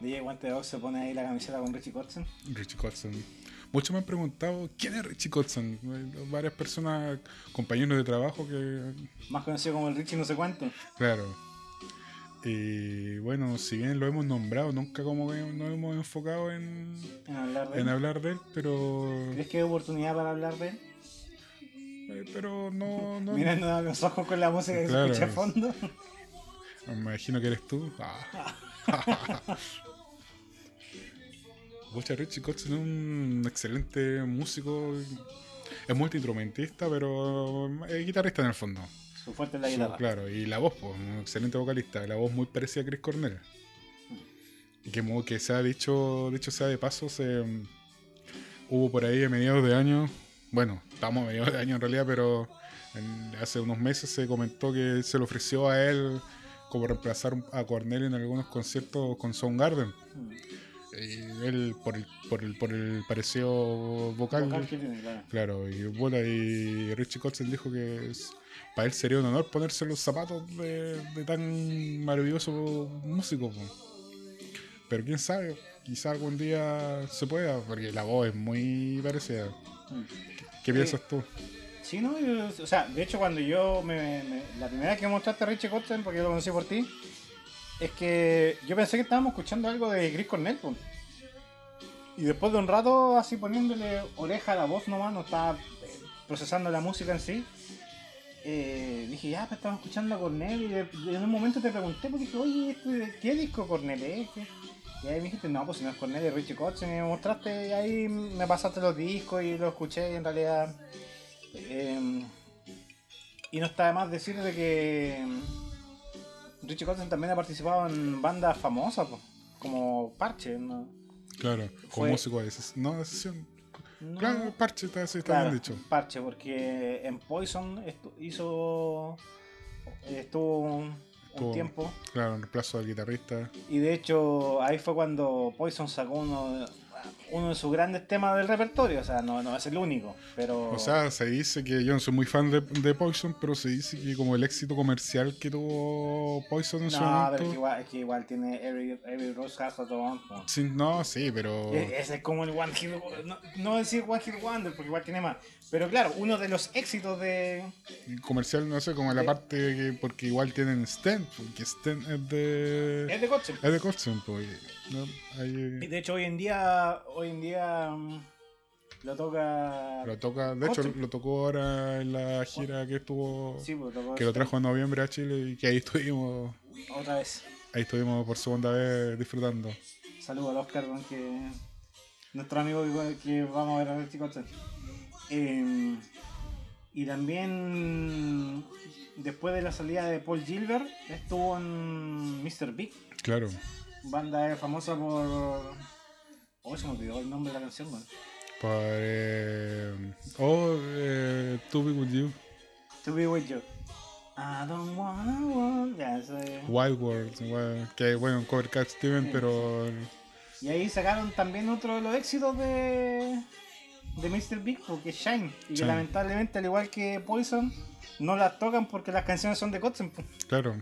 DJ Guante se pone ahí la camiseta con Richie Kotzen. Richie Kotzen. Muchos me han preguntado quién es Richie Kotzen. Varias personas, compañeros de trabajo que. Más conocido como el Richie no sé cuánto. Claro. Y bueno, si bien lo hemos nombrado, nunca como que nos hemos enfocado en, En hablar de en él. hablar de él, pero. ¿Crees que hay oportunidad para hablar de él? eh, pero no. no Mirando a los ojos con la música que Claro. se escucha a fondo. Me imagino que eres tú. Ah. Pucha, Richie Kotzen es un excelente músico. Es multiinstrumentista, pero es guitarrista en el fondo. Su fuerte es la Su- guitarra. claro, y la voz, pues, un excelente vocalista. La voz muy parecida a Chris Cornell. Y que, mo- que se ha dicho, dicho sea de paso, se mm, hubo por ahí a mediados de año, bueno, estamos a mediados de año en realidad, pero en- hace unos meses se comentó que se le ofreció a él como reemplazar a Cornell en algunos conciertos con Soundgarden. Mm. Y él, por el, por el, por el parecido vocal, Vocal que tiene, claro. Claro, y bueno, y Richie Kotzen dijo que es- para él sería un honor ponerse los zapatos de, de tan maravilloso músico. Pero quién sabe, quizá algún día se pueda, porque la voz es muy parecida. Mm. ¿Qué piensas tú? Sí, no, yo- o sea, de hecho cuando yo me, me- la primera vez que mostraste a Richie Kotzen, porque yo lo conocí por ti, es que yo pensé que estábamos escuchando algo de Chris Cornell, po. y después de un rato así poniéndole oreja a la voz nomás, no estaba eh, procesando la música en sí, eh, dije, ya, pues estamos escuchando a Cornell, y, en un momento te pregunté, porque dije, oye, ¿esto de ¿qué disco Cornell es? ¿Qué?". Y ahí me dijiste, no, pues si no es Cornell, es Richie Kotzen, y me mostraste, y ahí me pasaste los discos y los escuché, y en realidad... Eh, y no está de más decir de que Richie Kotzen también ha participado en bandas famosas, po, como Parche. ¿no? Claro, como músico de ses- no de sesión. No, Claro, parche, está, sí, está claro, bien dicho. Parche, porque en Poison estu- hizo estuvo un, tiempo Claro, en reemplazo del guitarrista. y de hecho ahí fue cuando Poison sacó uno uno de sus grandes temas del repertorio, o sea, no, no es el único, pero... O sea, se dice que yo no soy muy fan de, de Poison, pero se dice que como el éxito comercial que tuvo Poison en su no, momento... pero es que igual, es que igual tiene Every, Every Rose Has a Thorn, po. Sí, no, sí, pero... E- Ese es como el One Hit no, no decir One Hit Wonder, porque igual tiene más. Pero claro, uno de los éxitos de... Comercial, no sé, como la parte que... Porque igual tienen Stent, porque Stent es de... Es de Godsend. Es de Coulson, pues. ¿No? Y Ahí de hecho hoy en día, hoy en día mm, lo toca... lo toca, de hecho lo tocó ahora en la gira que estuvo, Sí, pues, tocó que lo trajo en noviembre a Chile y que ahí estuvimos, otra vez. ahí estuvimos por segunda vez disfrutando. Saludos al Oscar, que nuestro amigo igual que vamos a ver a Richie Kotzen. Eh, y también después de la salida de Paul Gilbert estuvo en Mr. Big, Claro, banda famosa por... Oh, se me olvidó el nombre de la canción, weón. por eh, oh, eh, To Be With You, To be with you. I don't wanna. Ya, eso es- Wild World, igual, que bueno, un cover Cat Steven, Sí. pero Y ahí sacaron también otro de los éxitos de, de Mr. Big, porque es Shine. Y que lamentablemente, al igual que Poison, no las tocan porque las canciones son de Kotzen. claro,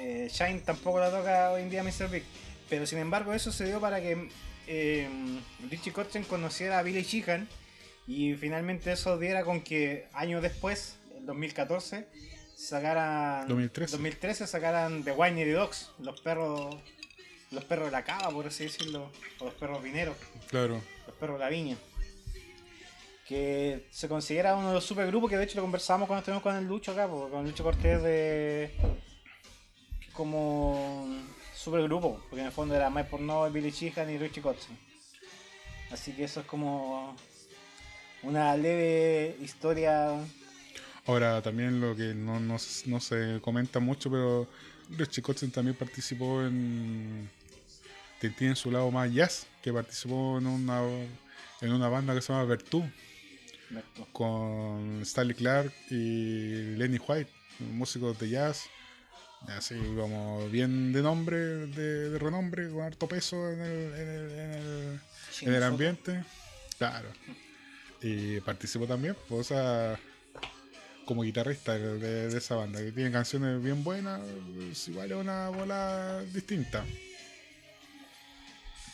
Eh, Shine tampoco la toca hoy en día Mr. Big. Pero sin embargo, eso se dio para que eh, Richie Kotzen conociera a Billy Sheehan. Y finalmente eso diera con que años después, en 2014, sacaran. 2013. 2013 sacaran The Winery Dogs, los perros. Los perros de la cava, por así decirlo. O los perros vineros, claro, los perros de la viña. Que se considera uno de los supergrupos que de hecho lo conversamos cuando estuvimos con el Lucho acá, con el Lucho Cortés de. Como supergrupo, porque en el fondo era Mike Porno, Billy Sheehan y Richie Kotzen. Así que eso es como una leve historia. Ahora también lo que no, no, no se comenta mucho, pero Richie Kotzen también participó en. que Tiene su lado más jazz, que participó en una en una banda que se llama Vertu, con Stanley Clark y Lenny White, músicos de jazz, así como bien de nombre, de, de renombre, con harto peso en el, en el, en el, en el ambiente. Claro. Y participó también, pues, o sea, como guitarrista de, de- de esa banda, que tiene canciones bien buenas, igual es una bola distinta.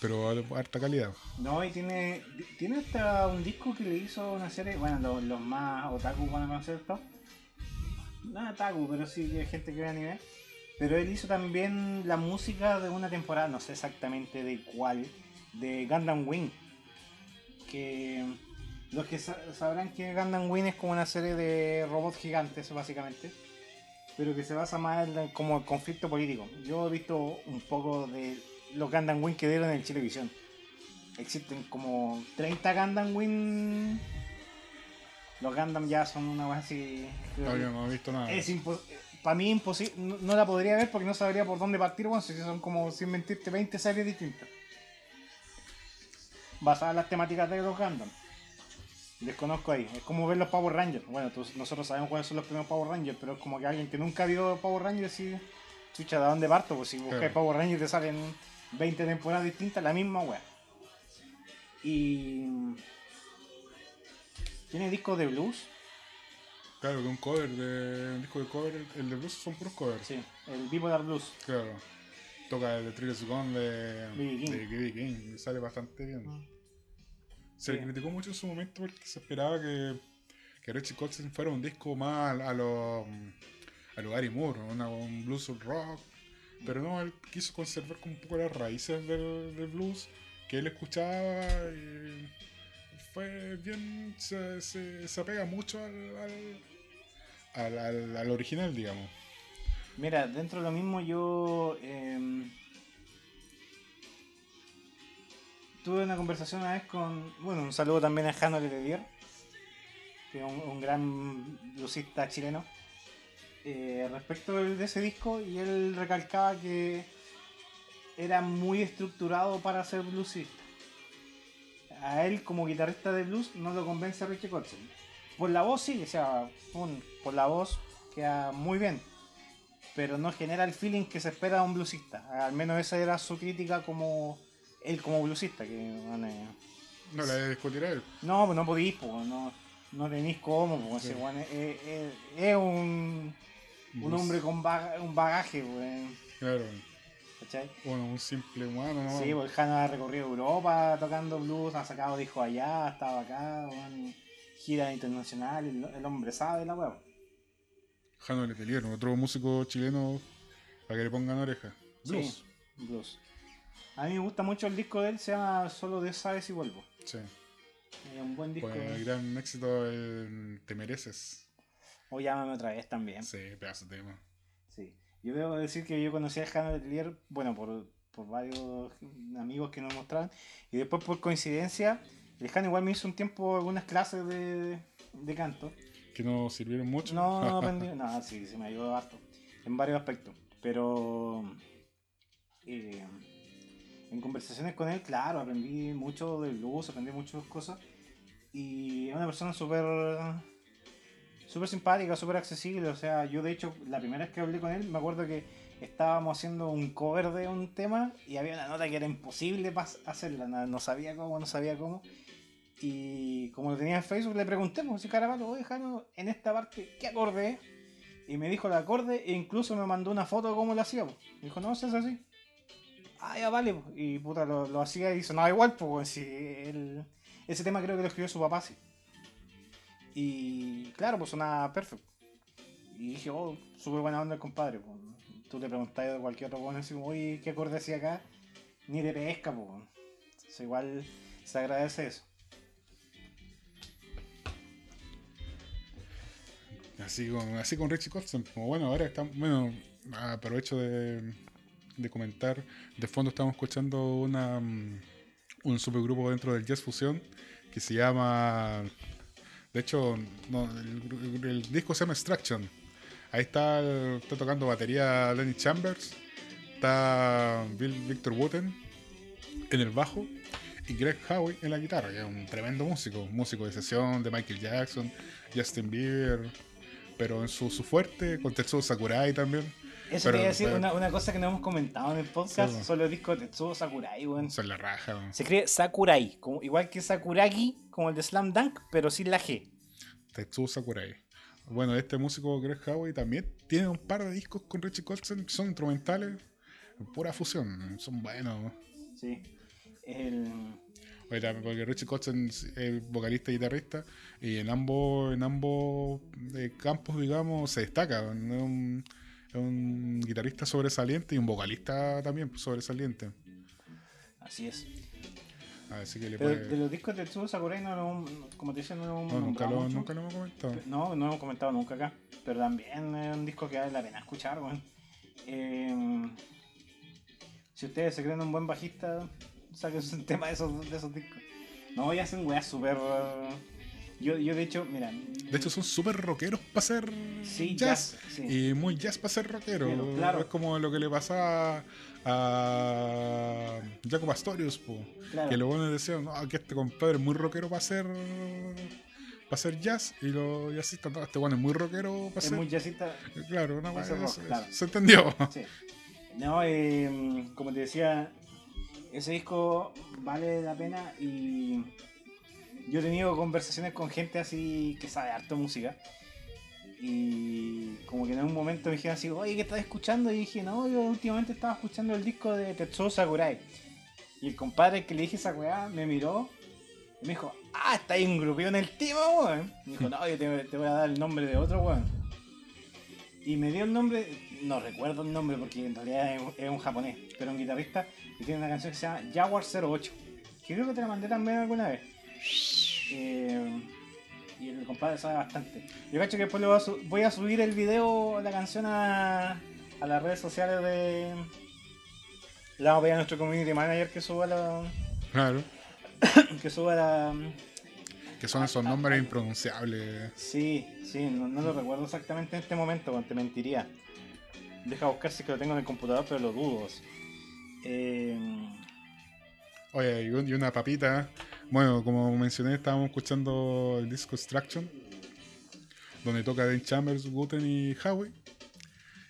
Pero harta calidad. No, y tiene, tiene hasta un disco que le hizo una serie, bueno, los, los más otaku van a conocer esto. No otaku, pero sí que hay gente que ve anime. Pero él hizo también la música de una temporada, no sé exactamente de cuál, de Gundam Wing. Que los que sa- sabrán que Gundam Wing es como una serie de robots gigantes, básicamente. Pero que se basa más en como el conflicto político. Yo he visto un poco de los Gundam Wing que dieron en Chilevisión. Existen como 30 Gundam Wing. Los Gundam ya son una así. No, yo no he visto nada. Es para mí imposible, no, no la podría ver porque no sabría por dónde partir, bueno, si son como, sin mentirte, 20 series distintas. Basadas en las temáticas de los Gundam. Desconozco ahí. Es como ver los Power Rangers. Bueno, nosotros sabemos cuáles son los primeros Power Rangers, pero es como que alguien que nunca vio Power Rangers y... Chucha, ¿de dónde parto? Pues si buscas Claro. Power Rangers te salen 20 temporadas distintas, la misma wea. Y... Tiene discos de blues. Claro, que un cover de. Un disco de cover, el de blues son puros covers. Sí, el Bipolar Blues. Claro. Toca el de Triggers Gone de B.B. King. de. King y sale bastante bien. Se le criticó mucho en su momento porque se esperaba que, que Richie Kotzen fuera un disco más a, a lo a lo Gary Moore, una- un blues rock. Pero no, él quiso conservar como un poco las raíces del, del blues que él escuchaba y fue bien, se, se, se apega mucho al, al, al, al- al original, digamos. Mira, dentro de lo mismo yo em, tuve una conversación una vez con, bueno, un saludo también a Jano Letelier, que es un, gran bluesista chileno, eh, respecto de ese disco y él recalcaba que era muy estructurado para ser bluesista. A él como guitarrista de blues no lo convence a Richie Kotzen. Por la voz sí, o sea, por la voz queda muy bien pero no genera el feeling que se espera de un bluesista. Al menos esa era su crítica como él como bluesista, que bueno, eh, No la de discutir a él. no, pues no podís, pues, no, no tenéis cómo, pues, Sí. ese weón es, es- es- es un, un hombre con baga- un bagaje, weón, Claro. ¿Cachai? Bueno, un simple humano, ¿no? Sí, pues Jano ha recorrido Europa tocando blues, ha sacado discos allá, ha estado acá, weón, gira internacional, el, el hombre sabe la weá. Jano Letelier, otro músico chileno para que le pongan oreja. Blues. Sí, blues. A mí me gusta mucho el disco de él, se llama Solo Dios sabe si vuelvo. Sí. Es un buen disco. El gran éxito el Te mereces. O llámame otra vez también. Sí, pedazo de tema. Sí. Yo debo decir que yo conocí a Jano Letelier, bueno, por, por varios amigos que nos mostraron. Y después por coincidencia, el Jano igual me hizo un tiempo algunas clases de, de canto. Que no sirvieron mucho. No, no aprendí. No, sí, se me ayudó harto. En varios aspectos. Pero. eh, en conversaciones con él, claro, aprendí mucho del blues, aprendí muchas cosas. Y es una persona súper. Súper simpática, súper accesible. O sea, yo de hecho, la primera vez que hablé con él, me acuerdo que estábamos haciendo un cover de un tema y había una nota que era imposible hacerla. No, sabía cómo, no sabía cómo. Y como lo tenía en Facebook, le pregunté, pues, si Carapato, oye, en esta parte, ¿qué acorde? Y me dijo el acorde e incluso me mandó una foto de cómo lo hacía. pues. Me dijo, no, es así. Ah, ya vale. pues. Y puta, lo, hacía y sonaba igual, pues, si ese tema creo que lo escribió su papá, sí. Y claro, pues sonaba perfecto. Y dije, oh, súper buena onda el compadre. Pues. Tú le preguntas a cualquier otro bueno, así, oye, ¿qué acorde hacía acá? Ni de pesca, pues. Igual se agradece eso. Así con, así con Richie Kotzen. Como bueno, ahora estamos. Bueno, aprovecho de, de comentar. De fondo estamos escuchando una, mm, un supergrupo dentro del Jazz Fusion que se llama. De hecho, no, el, disco se llama Extraction. Ahí está, está tocando batería Lenny Chambers. Está Bill Victor Wooten en el bajo. Y Greg Howe en la guitarra, que es un tremendo músico. Músico de sesión de Michael Jackson, Justin Bieber. Pero en su, su fuerte, con Tetsuo Sakurai también. Eso te iba a decir, pero- una, una cosa que no hemos comentado en el podcast Sí, bueno. son los discos de Tetsuo Sakurai, weón. Son la raja. weón. Se escribe Sakurai, como, igual que Sakuragi, como el de Slam Dunk, pero sin la G. Tetsuo Sakurai. Bueno, este músico Greg Howe también tiene un par de discos con Richie Kotzen que son instrumentales. Pura fusión. Son buenos. Sí. El, Oye, también porque Richie Kotzen es vocalista y guitarrista y en ambos en ambos eh, campos, digamos, se destaca. Es un, guitarrista sobresaliente y un vocalista también pues, sobresaliente. así es. Así que le Pero puede... de los discos de Tetsuo Sakurai, no lo, como te decía, no lo hemos No, nunca, lo, nunca lo hemos comentado. No, no hemos comentado nunca acá. Pero también es un disco que vale la pena escuchar, weón. Eh, si ustedes se creen un buen bajista, saquen un tema de esos, de esos discos. No, y hacen weas súper. uh, Yo, yo, de hecho, mira. De hecho, son súper rockeros para hacer sí, jazz. jazz. sí. Y muy jazz para ser rockero. Pero, claro. Es como lo que le pasaba a Jacob Astorius. Claro. que los buenos decían, no, que este compadre es muy rockero para hacer para hacer jazz y los jazzistas, no, este bueno es muy rockero para es muy jazzista. claro, rock, eso- claro. se entendió Sí. No, eh, como te decía, ese disco vale la pena y yo he tenido conversaciones con gente así que sabe harto música. Y como que en un momento me dijeron así, oye, ¿qué estás escuchando? Y dije, no, yo últimamente estaba escuchando el disco de Tetsuo Sakurai. Y el compadre que le dije esa weá me miró y me dijo, ah, está ahí un grupillo en el tema, weón. Me dijo, no, yo te, voy a dar el nombre de otro weón. Y me dio el nombre, no recuerdo el nombre porque en realidad es, un japonés, pero un guitarrista y tiene una canción que se llama Jaguar 08. Que creo que te la mandé también alguna vez. Eh, y el compadre sabe bastante. Yo cacho que después le voy a, voy a subir el video, la canción a, a las redes sociales de. La vamos a pedir a nuestro community manager que suba la. claro que suba la. que son esos nombres impronunciables Sí, sí, no, no lo recuerdo exactamente en este momento, te mentiría. Deja buscar si es que lo tengo en el computador, pero lo dudo. Eh, oye y una papita bueno como mencioné estábamos escuchando el disco Extraction donde toca Dan Chambers, Guten y Howe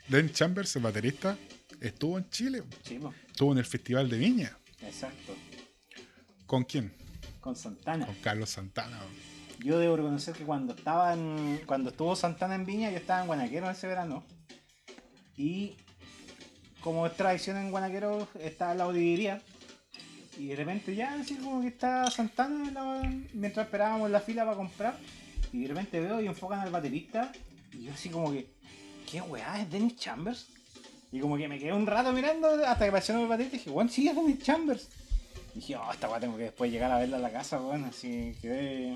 Dan Chambers, el baterista estuvo en Chile sí, po. estuvo en el Festival de Viña Exacto. ¿Con quién? Con Santana. Con Carlos Santana. Yo debo reconocer que cuando estaba en, cuando estuvo Santana en Viña, yo estaba en Guanaquero ese verano. Y como es tradición en Guanaquero, estaba la auditoría. Y de repente ya así como que está Santana en la- mientras esperábamos la fila para comprar. Y de repente veo y enfocan al baterista. Y yo así como que, ¿qué weá? ¿Es Dennis Chambers? Y como que me quedé un rato mirando hasta que apareció el baterista y dije, bueno, sí, es Dennis Chambers. Y dije, oh, esta weá tengo que después llegar a verla a la casa, bueno, así quedé...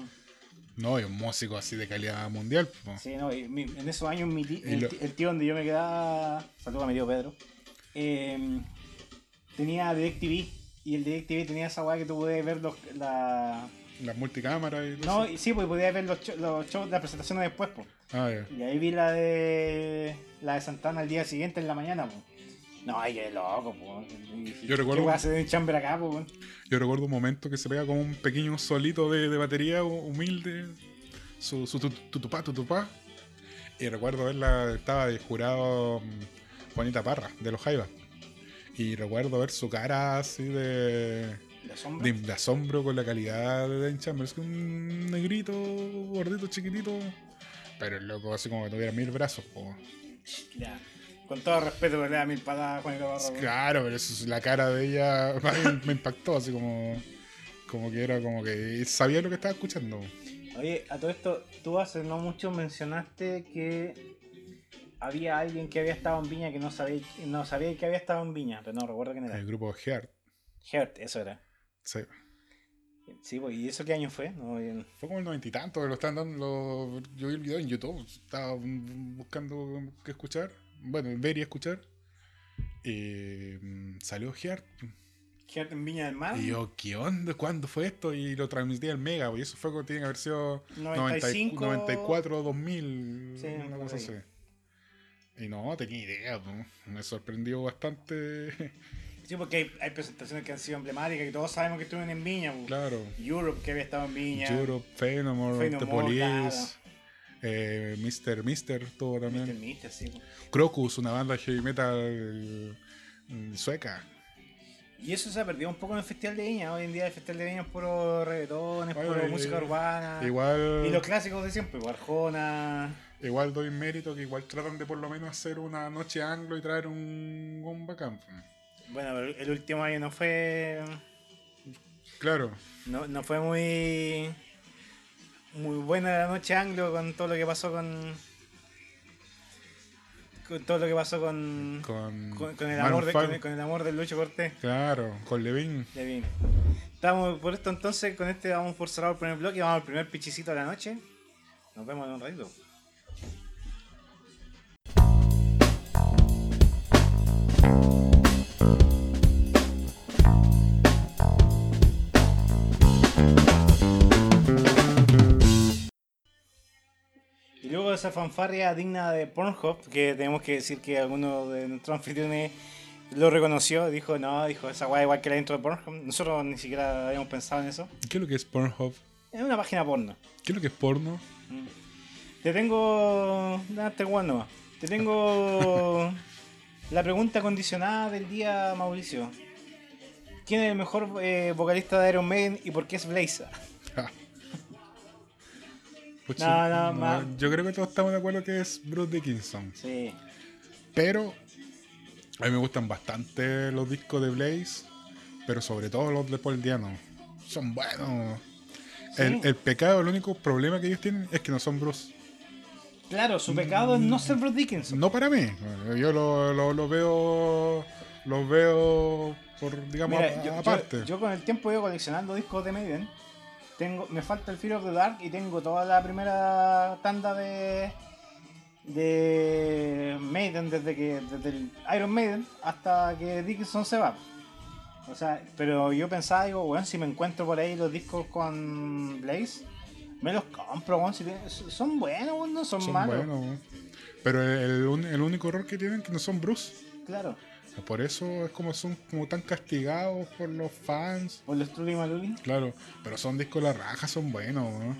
No, y un músico así de calidad mundial. po. Sí, no, y mi- en esos años mi el, lo- ti- el tío donde yo me quedaba, saludos a mi tío Pedro, eh, tenía DirecTV y el DirecTV tenía esa weá que tú podías ver los, la... Las multicámaras y No, eso. y sí, pues podías ver los, los shows, las presentaciones después, pues. Ah, ya. Y ahí vi la de la de Santana el día siguiente en la mañana, pues. No, ay, qué loco, pues. Yo recuerdo- ¿Qué hacer en chamber acá, pues? Yo recuerdo un momento que se pega como un pequeño solito de, de batería hu- humilde. Su, su tu- tutupá, tutupá. Y recuerdo verla, estaba de jurado mm, Juanita Parra, de los Jaivas. Y recuerdo ver su cara así de, ¿La sombra? de, de asombro con la calidad de Dan Chambers. Que un negrito, gordito, chiquitito. Pero el loco así como que tuviera mil brazos. po. Ya. Con todo respeto, le da mil patadas Barra, pues. Claro, pero eso es- la cara de ella me impactó, así como, como que era como que sabía lo que estaba escuchando. Oye, a todo esto, tú hace no mucho mencionaste que había alguien que había estado en Viña que no sabía, no sabía que había estado en Viña, pero no recuerdo quién era. El grupo Heart. Heart, eso era. Sí. Sí, pues, ¿y eso qué año fue? No. Fue como el noventa y tanto, lo estaban dando. lo- yo vi el video en YouTube, estaba buscando qué escuchar. Bueno, ver y escuchar. Y mm, salió Heart. Heart en Viña del Mar. Y yo, ¿qué onda? ¿Cuándo fue esto? Y lo transmití al Mega, y eso fue cuando tiene que haber sido 95. 94, 2000, Sí, una cosa así. Y no, tenía idea, me sorprendió bastante. Sí, porque hay, hay presentaciones que han sido emblemáticas y todos sabemos que estuvieron en Viña. pues. claro. Europe que había estado en Viña. Europe, Phenomore, The Phenomore, Police, claro. eh, Mr. Mister tuvo Mr. también. Mister, sí. pues. Crocus, una banda heavy metal mm, sueca. Y eso se ha perdido un poco en el Festival de Viña. Hoy en día el Festival de Viña es puro reggaetón, es puro música urbana. Igual, Y los clásicos de siempre, pues, Arjona. Igual doy mérito que igual tratan de por lo menos hacer una noche anglo y traer un, un bacán. Bueno, pero el último año no fue. Claro, No, no fue muy. Muy buena la noche anglo con todo lo que pasó con. Con todo lo que pasó con. con, Con, con el, amor de, con, el, con el amor de Lucho Cortés. Claro, con Levin. Bien. Estamos por esto entonces, con este vamos por cerrar el primer bloque, vamos al primer pichicito de la noche. Nos vemos en un ratito. Esa fanfarria digna de Pornhub, que tenemos que decir que alguno de nuestros anfitriones lo reconoció, dijo, no, dijo, esa guay igual que la intro de Pornhub. Nosotros ni siquiera habíamos pensado en eso. ¿Qué es lo que es Pornhub? Es una página porno. ¿Qué es lo que es porno? Te tengo. Date bueno. Te tengo la pregunta condicionada del día, Mauricio. ¿Quién es el mejor eh, vocalista de Iron Maiden y por qué es Blaze? No, no, ma- Yo creo que todos estamos de acuerdo que es Bruce Dickinson. Sí. Pero a mí me gustan bastante los discos de Blaze, pero sobre todo los de Paul Diano. Son buenos. El, Sí. el pecado, el único problema que ellos tienen es que no son Bruce. Claro, su pecado es no ser Bruce Dickinson. No para mí. Yo lo, lo- lo veo. Los veo por, digamos, Mira, a- yo, aparte. yo- yo con el tiempo he ido coleccionando discos de Maiden. Tengo, me falta el Fear of the Dark y tengo toda la primera tanda de de Maiden desde que desde el Iron Maiden hasta que Dickinson se va. O sea, pero yo pensaba, digo, bueno, si me encuentro por ahí los discos con Blaze, me los compro, weón, si tienen- son buenos, no son, son malos. Pero el, el único error que tienen es que no son Bruce. Claro. Por eso es como son como tan castigados por los fans. Por los Trulli Maluli. Claro, pero son discos la raja, son buenos, ¿no?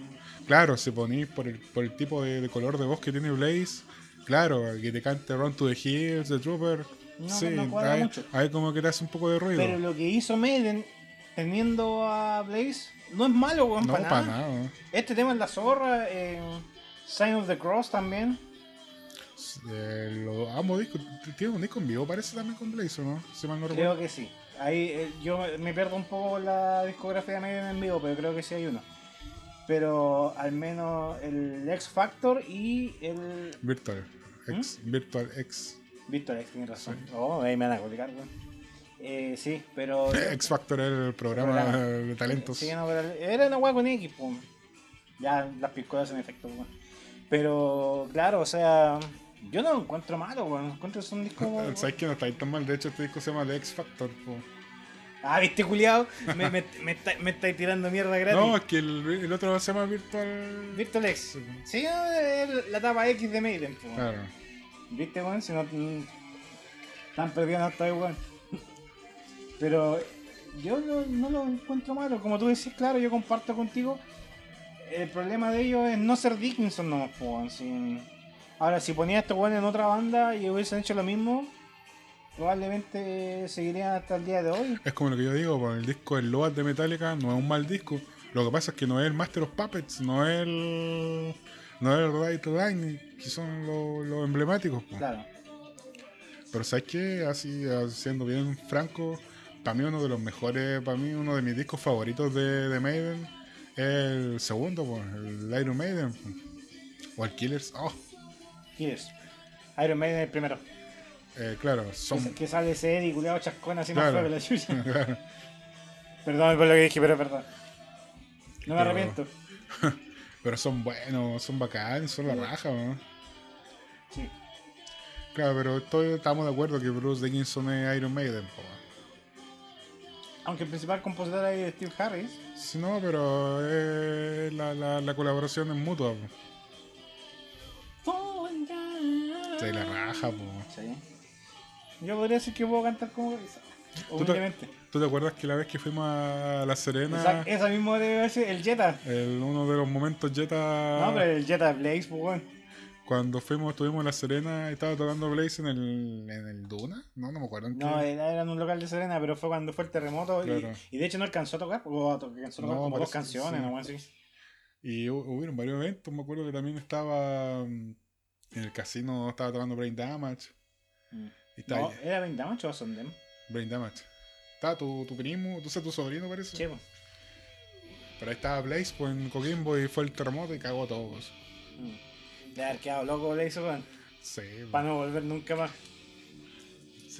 Claro, si ponís por el, por el tipo de, de color de voz que tiene Blaze, claro, que te cante Run to the Hills, The Trooper, no, sí, no ahí, mucho. ahí como que te hace un poco de ruido. Pero lo que hizo Maiden teniendo a Blaze no es malo, weón, no, para nada. nada. Este tema es la zorra, eh, Sign of the Cross también. Eh, lo amo disco. Tiene un disco en vivo, parece también con Blaze, ¿o ¿no? Si mal no Creo recuerdo. que sí. Ahí eh, yo me- pierdo un poco la discografía de Maiden en vivo, pero creo que sí hay uno. Pero al menos el X Factor y el Virtual X. ¿Mm? Virtual X. Víctor X, tienes razón. Oh, ahí me van a colgar, weón. Eh, sí, pero. X Factor era el programa Programa. de talentos. Sí, no, pero era una weá con X, po. Ya las piscolas en efecto, weón. Pero, claro, o sea, yo no lo encuentro malo, weón. Encuentro que es un disco. ¿Sabes que no está ahí tan mal? De hecho, este disco se llama The X Factor. po. Ah, viste, culiado. Me, me, me, está, me estáis tirando mierda gratis. No, es que el, el otro se llama Virtual. Virtual X. Sí, no, es la etapa X de Maiden, po. Claro. ¿Viste, weón? Si no. mm, Están perdidos no estoy, weón. Pero yo no, no lo encuentro malo. Como tú decís, claro, yo comparto contigo. El problema de ellos es no ser Dickinson nomás, po, weón. Ahora, si ponía a este weón en otra banda y hubiesen hecho lo mismo, probablemente seguirían hasta el día de hoy. Es como lo que yo digo, pues, el disco El Load de Metallica no es un mal disco. Lo que pasa es que no es el Master of Puppets, no es el. No es el Right to Lightning, que son los emblemáticos. po. Claro. Pero ¿sabes qué? Así, ah, siendo bien franco, para mí uno de los mejores, para mí uno de mis discos favoritos de, de Maiden es el segundo, pues, el Iron Maiden. pues. O el Killers. Oh, Killers. Iron Maiden es el primero. eh, claro, son. Que, que sale ese Eddie, culiado chascón así más Claro. feo que la chucha. claro. Perdón por lo que dije, pero es verdad. No me Pero- arrepiento. Pero son buenos, son bacanes, son la raja, ¿no? Sí. Claro, pero estoy- estamos de acuerdo que Bruce Dickinson es Iron Maiden, po. Aunque el principal compositor es Steve Harris. Sí, no, pero eh, la, la, la colaboración es mutua, po. Sí, la raja, po. Sí. Yo podría decir que puedo cantar como te- Humildemente. ¿Tú te acuerdas que la vez que fuimos a La Serena, Esa, esa mismo debe ser el Jetta. el, uno de los momentos Jetta, No, pero el Jetta Blaze, pues, weón. cuando fuimos, estuvimos en La Serena, estaba tocando Blaze en el, en el Duna? No, no me acuerdo en qué. No, era, era en un local de Serena, pero fue cuando fue el terremoto. y- Claro. Y, de hecho no alcanzó a tocar, porque alcanzó a tocar No, como dos canciones, sí. ¿no? Así. Y hu- hubieron varios eventos, me acuerdo que también estaba mm, en el casino, estaba tocando Brain Damage. Y está No, ahí, ¿Era 20 Damage o Sondem? Brain Damage. Estaba tu, tu primo, tú sabes, tu sobrino parece. Sí, pues. Pero ahí estaba Blaze pues, en Coquimbo y fue el terremoto y cagó todo. pues. Mm. De haber quedado loco Blaze, weón. Sí, Para no volver nunca más.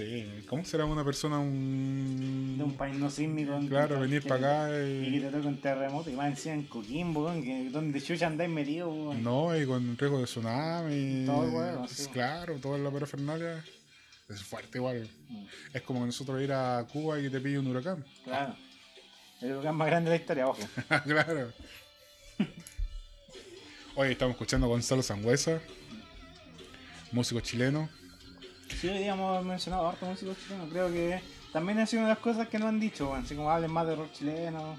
Sí. ¿Cómo será una persona un. De un país no sísmico. Claro, que- venir que- para acá Y que y. te toca un terremoto y más encima en Coquimbo, weón, que donde chucha andáis metido, weón. No, y con riesgo de tsunami. Todo el huevo, pues, sí. Claro, toda la parafernalia. Es fuerte igual. Mm. Es como nosotros ir a Cuba y que te pille un huracán. Claro. El lugar más grande de la historia, ojo. claro. Hoy estamos escuchando a Gonzalo Sangüesa, músico chileno. Sí, hoy día hemos mencionado harto músicos chilenos. Creo que también ha sido una de las cosas que no han dicho. Así como hablen más de rock chileno.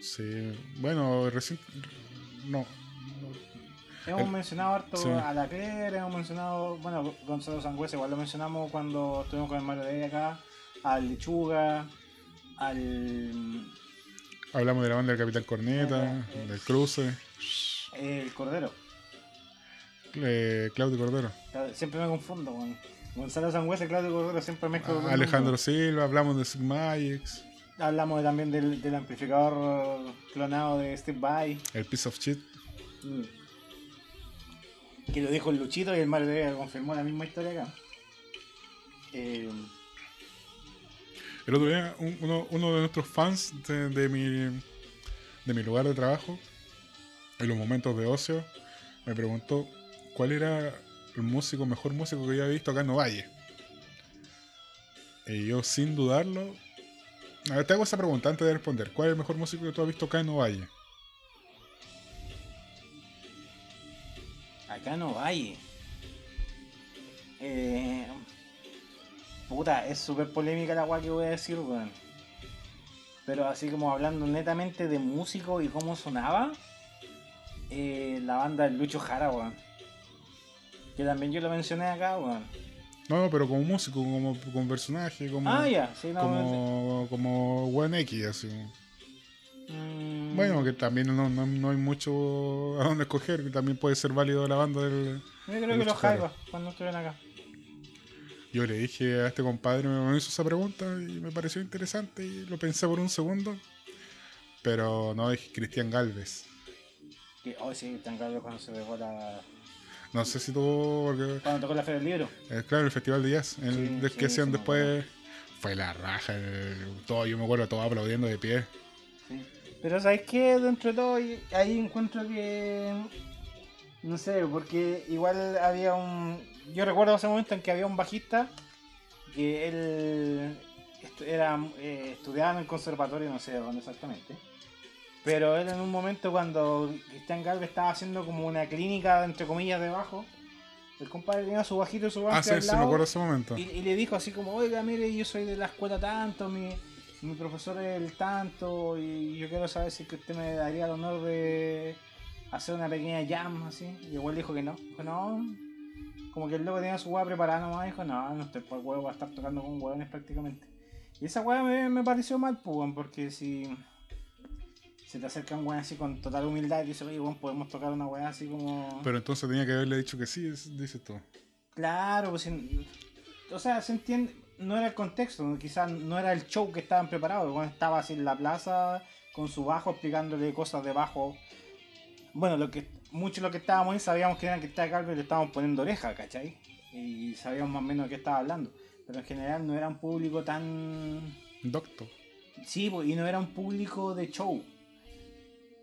Sí, bueno, recién. No, Hemos El- mencionado harto sí. a la Claire, hemos mencionado, bueno, Gonzalo Sangüesa, igual lo mencionamos cuando estuvimos con el Mario de acá, al Lechuga, al hablamos de la banda del Capitán Corneta, Eh, eh. del Cruce, el Cordero. Eh, Claudio Cordero, Siempre me confundo con Gonzalo Sangüesa y Claudio Cordero, siempre mezclo. Ah, Alejandro Silva, hablamos de Sigma X, mundo. Hablamos también del, del amplificador clonado de Steve Vai. el Piece of Shit. Mm. Que lo dijo el Luchito y el Mario Vega confirmó la misma historia acá. Eh, El otro día, un- uno, uno de nuestros fans de, de mi, de mi lugar de trabajo, en los momentos de ocio, me preguntó cuál era el músico, mejor músico que yo había visto acá en Ovalle. Y yo, sin dudarlo, a ver, te hago esa pregunta antes de responder. ¿Cuál es el mejor músico que tú has visto acá en Ovalle? Acá no hay. Eh, puta, es súper polémica la guay que voy a decir, weón. Pero así como hablando netamente de músico y cómo sonaba, eh, la banda Lucho Jara, weón. Que también yo lo mencioné acá, weón. No, pero como músico, como, como personaje, como, Ah, ya, sí, no. como, como X, así. mm, Bueno, que también no, no, no hay mucho a dónde escoger, que también puede ser válido la banda del... Yo creo que mucho los. Jaivas, cuando estuvieron acá. Yo le dije a este compadre, me hizo esa pregunta y me pareció interesante y lo pensé por un segundo. Pero no dije Cristian Galvez. Que, oh, sí, tan claro cuando se dejó la. No sé si porque, Cuando tocó la Feria del Libro. eh, claro, el Festival de Jazz, el Sí, del sí, que hacían después... Fue la raja, el- todo, yo me acuerdo todo aplaudiendo de pie. Sí. Pero ¿sabes qué? Dentro de todo, ahí encuentro que... No sé, porque igual había un... Yo recuerdo ese momento en que había un bajista que él era, eh, estudiaba en el conservatorio, no sé de dónde exactamente. Pero él en un momento cuando Cristian Galvez estaba haciendo como una clínica, entre comillas, debajo, el compadre tenía su bajito y su Ah, banco sí, al sí, me lado, acuerdo ese momento. y, y le dijo así como, oiga, mire, yo soy de la escuela tanto, mi, mi profesor es el tanto, y yo quiero saber si que usted me daría el honor de hacer una pequeña jam, así. Y igual dijo que no. Dijo, no. Como que el loco tenía su hueá preparada nomás, dijo, no, no estoy por huevo, va a estar tocando con hueones prácticamente. Y esa hueá me, me pareció mal, pues, porque si se te acerca un weón así con total humildad y dice, oye, weón, podemos tocar una weá así como... Pero entonces tenía que haberle dicho que sí, es- dices tú. Claro, pues en- o sea, se entiende, no era el contexto, quizás no era el show que estaban preparados, cuando estaba así en la plaza con su bajo explicándole cosas de bajo. Bueno, lo que mucho lo que estábamos ahí sabíamos que era que estaba Calvo y le estábamos poniendo oreja, ¿cachai? Y sabíamos más o menos de qué estaba hablando. Pero en general no era un público tan... Doctor. Sí, pues, y no era un público de show.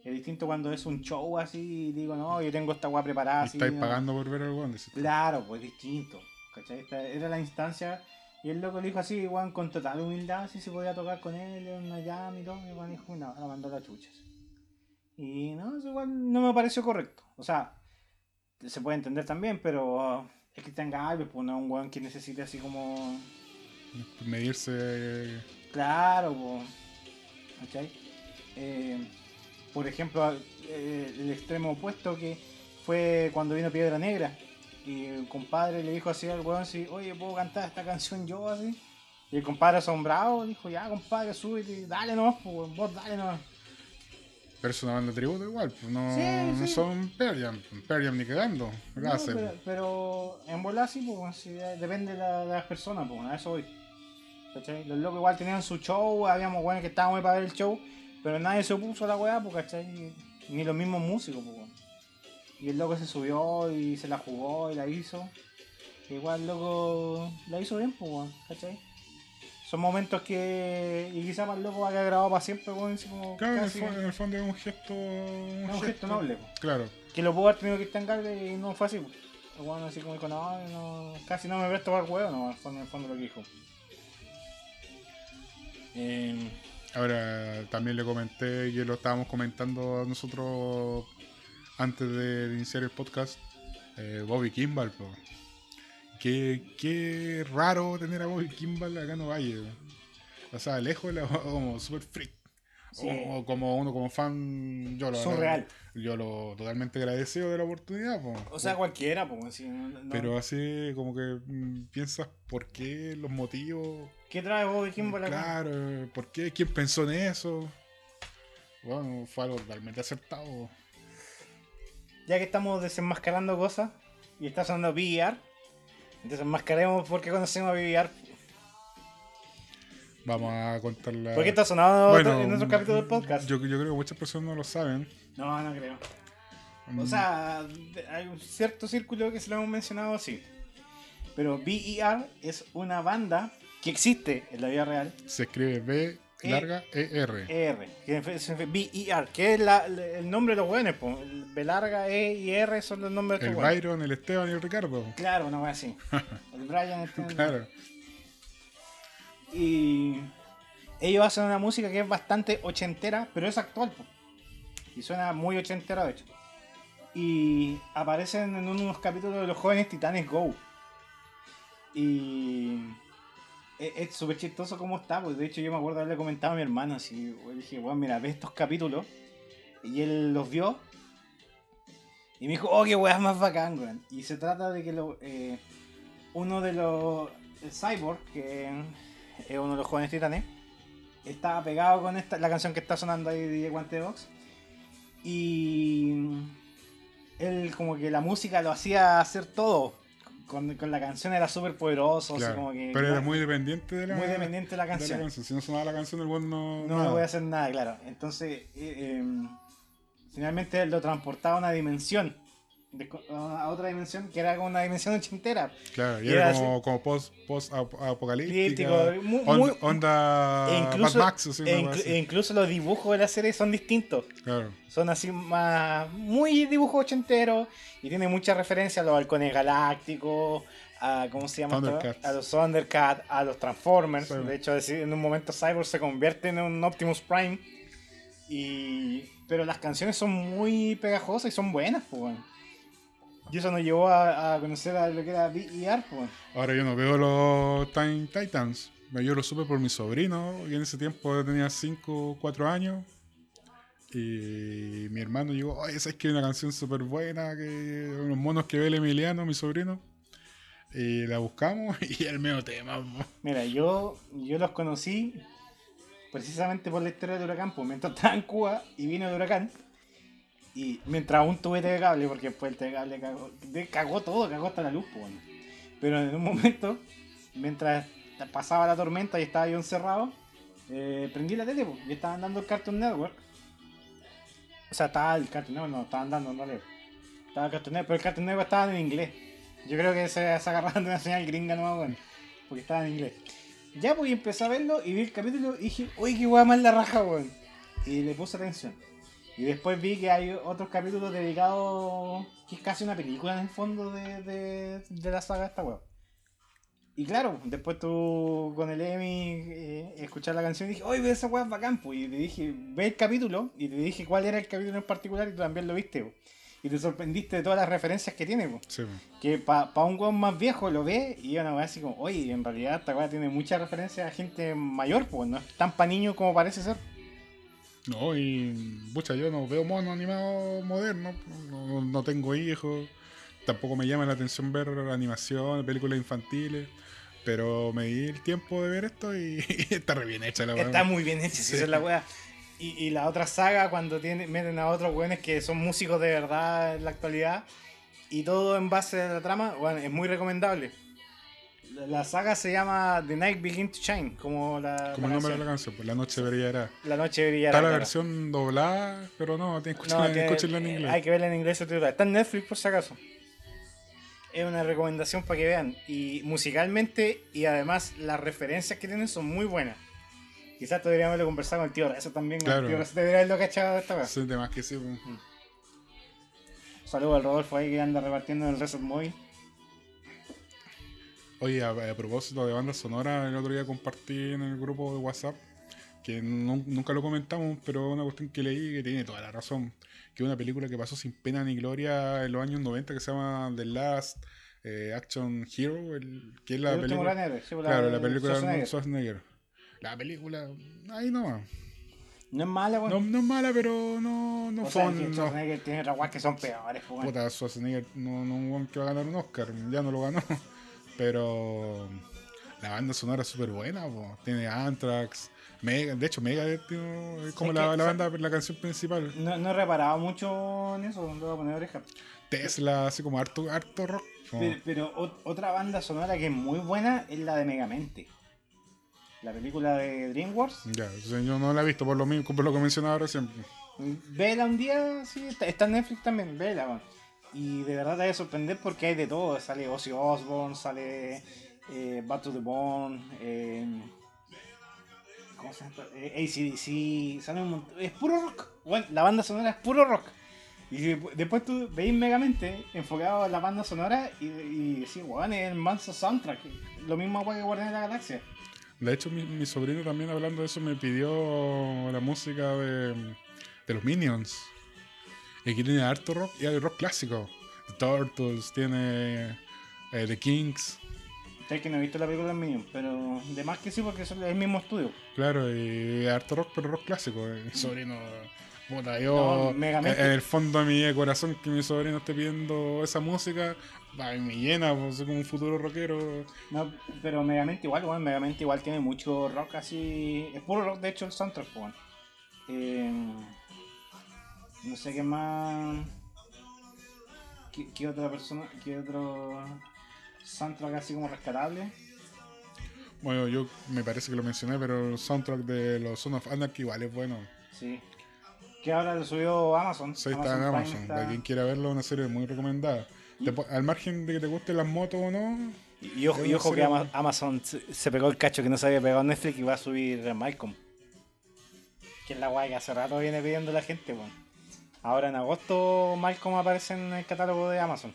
Es distinto cuando es un show así y digo, no, yo tengo esta weá preparada. Y así, estáis ¿no? pagando por ver al weón. Claro, pues distinto. ¿Cachai? Esta era la instancia. Y el loco dijo así, igual con total humildad, si se podía tocar con él en una jam y todo. Y igual dijo, no, la mandó a la chucha. así. Y no, eso igual no me pareció correcto. O sea, se puede entender también, pero es que tenga algo, pues no es un weón que necesite así como. Medirse. Claro, pues. ¿Cachai? Eh, por ejemplo, eh, el extremo opuesto que fue cuando vino Piedra Negra. Y el compadre le dijo así al weón, así, oye, ¿puedo cantar esta canción yo así? Y el compadre asombrado dijo, ya compadre, súbete, dale nomás, pues, vos dale nomás. Pero es una banda tributo igual, pues no, Sí, no sí. son Periam. Periam ni cagando. No, pero, pero en volar sí, pues, sí, depende de, la- de las personas, pues, a eso voy. ¿Cachai? Los locos igual tenían su show, habíamos weones que estábamos ahí para ver el show, pero nadie se opuso a la weá, pues, ¿cachai? Ni, los mismos músicos, pues, weón. Y el loco se subió y se la jugó y la hizo. Igual el loco la hizo bien, pues, weón, ¿cachai? Son momentos que. Y quizás para el loco va a quedar grabado para siempre, weón. así como Claro, en el, casi- en el fondo es un gesto. es un gesto noble, pues. Claro. Que lo pudo haber tenido que estar en carga y no fue así. pues. Weón así como dijo, no, no, casi no me presto para el huevo, no, en el fondo, en el fondo lo que dijo. Eh, Ahora también le comenté que lo estábamos comentando nosotros antes de iniciar el podcast. eh, Bobby Kimball, po. Qué, qué raro tener a Bobby Kimball acá en Ovalle. O sea, lejos la- como super freak. Sí. O, como uno como fan, yo lo Surreal. yo lo totalmente agradecido de la oportunidad, po. o sea, cualquiera, así, no- no- pero así como que mm, piensas por qué, los motivos, ¿Qué trae Bobby Kimball acá? claro, por qué, quién pensó en eso. Bueno, fue algo totalmente acertado. Ya que estamos desenmascarando cosas y está sonando BR, desenmascaremos por qué conocemos a BR. Vamos a contar la. ¿Por qué está sonando Bueno, en otro capítulo del podcast? Yo, yo creo que muchas personas no lo saben. No, no creo. Mm, O sea, de- hay un cierto círculo que se lo hemos mencionado así. Pero BER es una banda que existe en la vida real. se escribe B E- larga E R. ER, es BER, que es la- el nombre de los buenos. El B larga, E y R son los nombres de El estos buenos. Byron, el Esteban y el Ricardo. Claro, una wea así. El Brian, este, Claro. Y ellos hacen una música que es bastante ochentera, pero es actual. po. Y suena muy ochentera, de hecho. Y aparecen en unos capítulos de los jóvenes titanes Go. Y es súper chistoso cómo está, pues de hecho yo me acuerdo haberle comentado a mi hermano, así, yo dije, bueno, mira, ve estos capítulos. Y él los vio. Y me dijo, oh, qué weá más bacán, weón. Y se trata de que lo, eh, uno de los el Cyborg, que es uno de los jóvenes titanes, estaba pegado con esta, la canción que está sonando ahí de Guante Box. Y él como que la música lo hacía hacer todo. Con, con la canción era súper poderoso, Claro. como que... Pero era muy dependiente de la, muy dependiente de la de canción. Si no sonaba la canción, el buen no. No, voy a hacer nada, claro. Entonces, eh, em, finalmente lo transportaba a una dimensión, de- a otra dimensión que era como una dimensión ochentera. Claro, y era era como, como post, post ap- apocalíptica. Epilíptico, mu- on- muy- onda E incluso, Mad Max, así, una e e incluso los dibujos de la serie son distintos. Claro. Son así más. Muy dibujos ochenteros. Y tiene mucha referencia a los halcones galácticos. A, ¿Cómo se llama? A los Thundercats, a los Transformers. Sí. De hecho, en un momento Cyborg se convierte en un Optimus Prime. Y. Pero las canciones son muy pegajosas y son buenas, pues. Y eso nos llevó a, a conocer a lo que era VER, pues. Ahora yo no veo los Time Titans. Yo lo supe por mi sobrino, y en ese tiempo tenía 5 o 4 años. Y mi hermano llegó, oye, ¿sabes que hay una canción súper buena? Que unos monos que ve el Emiliano, mi sobrino. Y la buscamos y el medio tema. Mira, yo, yo los conocí precisamente por la historia del huracán, pues mientras estaba en Cuba y vino el huracán. Y mientras aún tuve TV cable, porque después el TV cable cagó, cagó todo, cagó hasta la luz. Pero en un momento, mientras pasaba la tormenta y estaba yo encerrado, eh, prendí la tele, y estaban dando el Cartoon Network. O sea, estaba el Cartoon Network, no, estaban dando, no leo. Estaba el Cartoon Network, pero el Cartoon Network estaba en inglés. Yo creo que se, se agarraban de una señal gringa nueva, bueno, porque estaba en inglés. Ya, pues empecé a verlo y vi el capítulo y dije, uy, qué hueá más la raja, weón. Y le puse atención. Y después vi que hay otros capítulos dedicados, que es casi una película en el fondo de, de, de la saga esta weón. Y claro, después tú con el Emi eh, escuchar la canción y dije, oye, ve esa weá es bacán, pues. Y te dije, ve el capítulo y te dije cuál era el capítulo en particular y tú también lo viste, pues. Y te sorprendiste de todas las referencias que tiene, pues Sí, mo. que para un weón más viejo lo ve y una weá así como, oye, en realidad esta weá tiene mucha referencia a gente mayor, pues no es tan pa' niño como parece ser. No, y pucha, yo no veo monos animados modernos, no, no tengo hijos, tampoco me llama la atención ver animación, películas infantiles, pero me di el tiempo de ver esto y, está re bien hecha la weá. Está muy bien hecha, si esa es la weá. Y, y la otra saga, cuando tiene, meten a otros weones que son músicos de verdad en la actualidad, y todo en base a la trama, bueno, es muy recomendable. La, saga se llama The Night Begins to Shine, como la, Como la el nombre de la canción, pues la noche brillará. La noche brillará. Está la claro. versión doblada, pero no, tienes que No, escucharla, en inglés. Hay que verla en inglés subtitulada. Está en Netflix por si acaso. Es una recomendación para que vean. Y musicalmente y además las referencias que tienen son muy buenas. Quizás deberíamos haberlo conversado con el tío Rezo también. Claro. El tío Rezo debería haberlo cachado de esta vez. Sí, de más que sí. pues. Saludos al Rodolfo ahí que anda repartiendo en el Reset Móvil. Oye, a, a propósito de banda sonora, el otro día compartí en el grupo de WhatsApp, que nu- nunca lo comentamos, pero una cuestión que leí que tiene toda la razón, que es una película que pasó sin pena ni gloria en los años 90 que se llama The Last eh, Action Hero, el- que es la el película... sí, Claro, de la película de Schwarzenegger. Schwarzenegger. La película, ahí nomás. No es mala, No, bueno. no es mala, pero no, no o sea, que no. Schwarzenegger tiene otras que son peores, bueno. Puta, Schwarzenegger no, no que va a ganar un Oscar, ya no lo ganó. Pero la banda sonora es súper buena, po. tiene Anthrax, Mega, de hecho tío, es como la, que, la o sea, banda, la canción principal. No, no he reparado mucho en eso, no voy a poner oreja. Tesla, así como harto, harto rock. como- Pero, pero ot- otra banda sonora que es muy buena es la de Megamente. La película de DreamWorks. Ya, yo no la he visto por lo mismo, por lo que mencionaba recién. Vela un día, sí, está, está en Netflix también, vela. Y de verdad te va a sorprender porque hay de todo. Sale Ozzy Osbourne, sale eh, Back to the Bone, eh, ¿cómo se llama? Eh, ACDC, sale un montón. Es puro rock. Bueno, la banda sonora es puro rock. Y de- después tú veis Megamente enfocado en la banda sonora y, y decís, weón, es el manso soundtrack. Lo mismo que Guardianes de la Galaxia. De hecho, mi, mi sobrino también hablando de eso me pidió la música de, de los Minions. Y aquí tiene harto rock y hay rock clásico. The Turtles, tiene eh, The Kings. Sé que no he visto la película en Minion, pero de más que sí porque es el mismo estudio. Claro, y harto rock, pero rock clásico. eh. Mi sobrino Puta, yo. No, en el fondo de mi corazón que mi sobrino esté pidiendo esa música, va, me llena, pues, soy como un futuro rockero. No, pero Megamente igual, bueno, Megamente igual tiene mucho rock así. Es puro rock, de hecho, el soundtrack, bueno. Eh, no sé qué más. ¿Qué, qué otra persona? ¿Qué otro soundtrack así como rescatable? Bueno, yo me parece que lo mencioné, pero el soundtrack de los Son of Anarchy igual es bueno. Sí. Que ahora lo subió Amazon. Sí, está en Prime Amazon. está- Para quien quiera verlo, una serie muy recomendada. Al margen de que te gusten las motos o no, Y ojo, y ojo que Ama- Amazon se se pegó el cacho que no se había pegado Netflix y va a subir Malcolm. Que es la guay que hace rato viene pidiendo la gente, weón. Ahora en agosto Malcolm aparece en el catálogo de Amazon.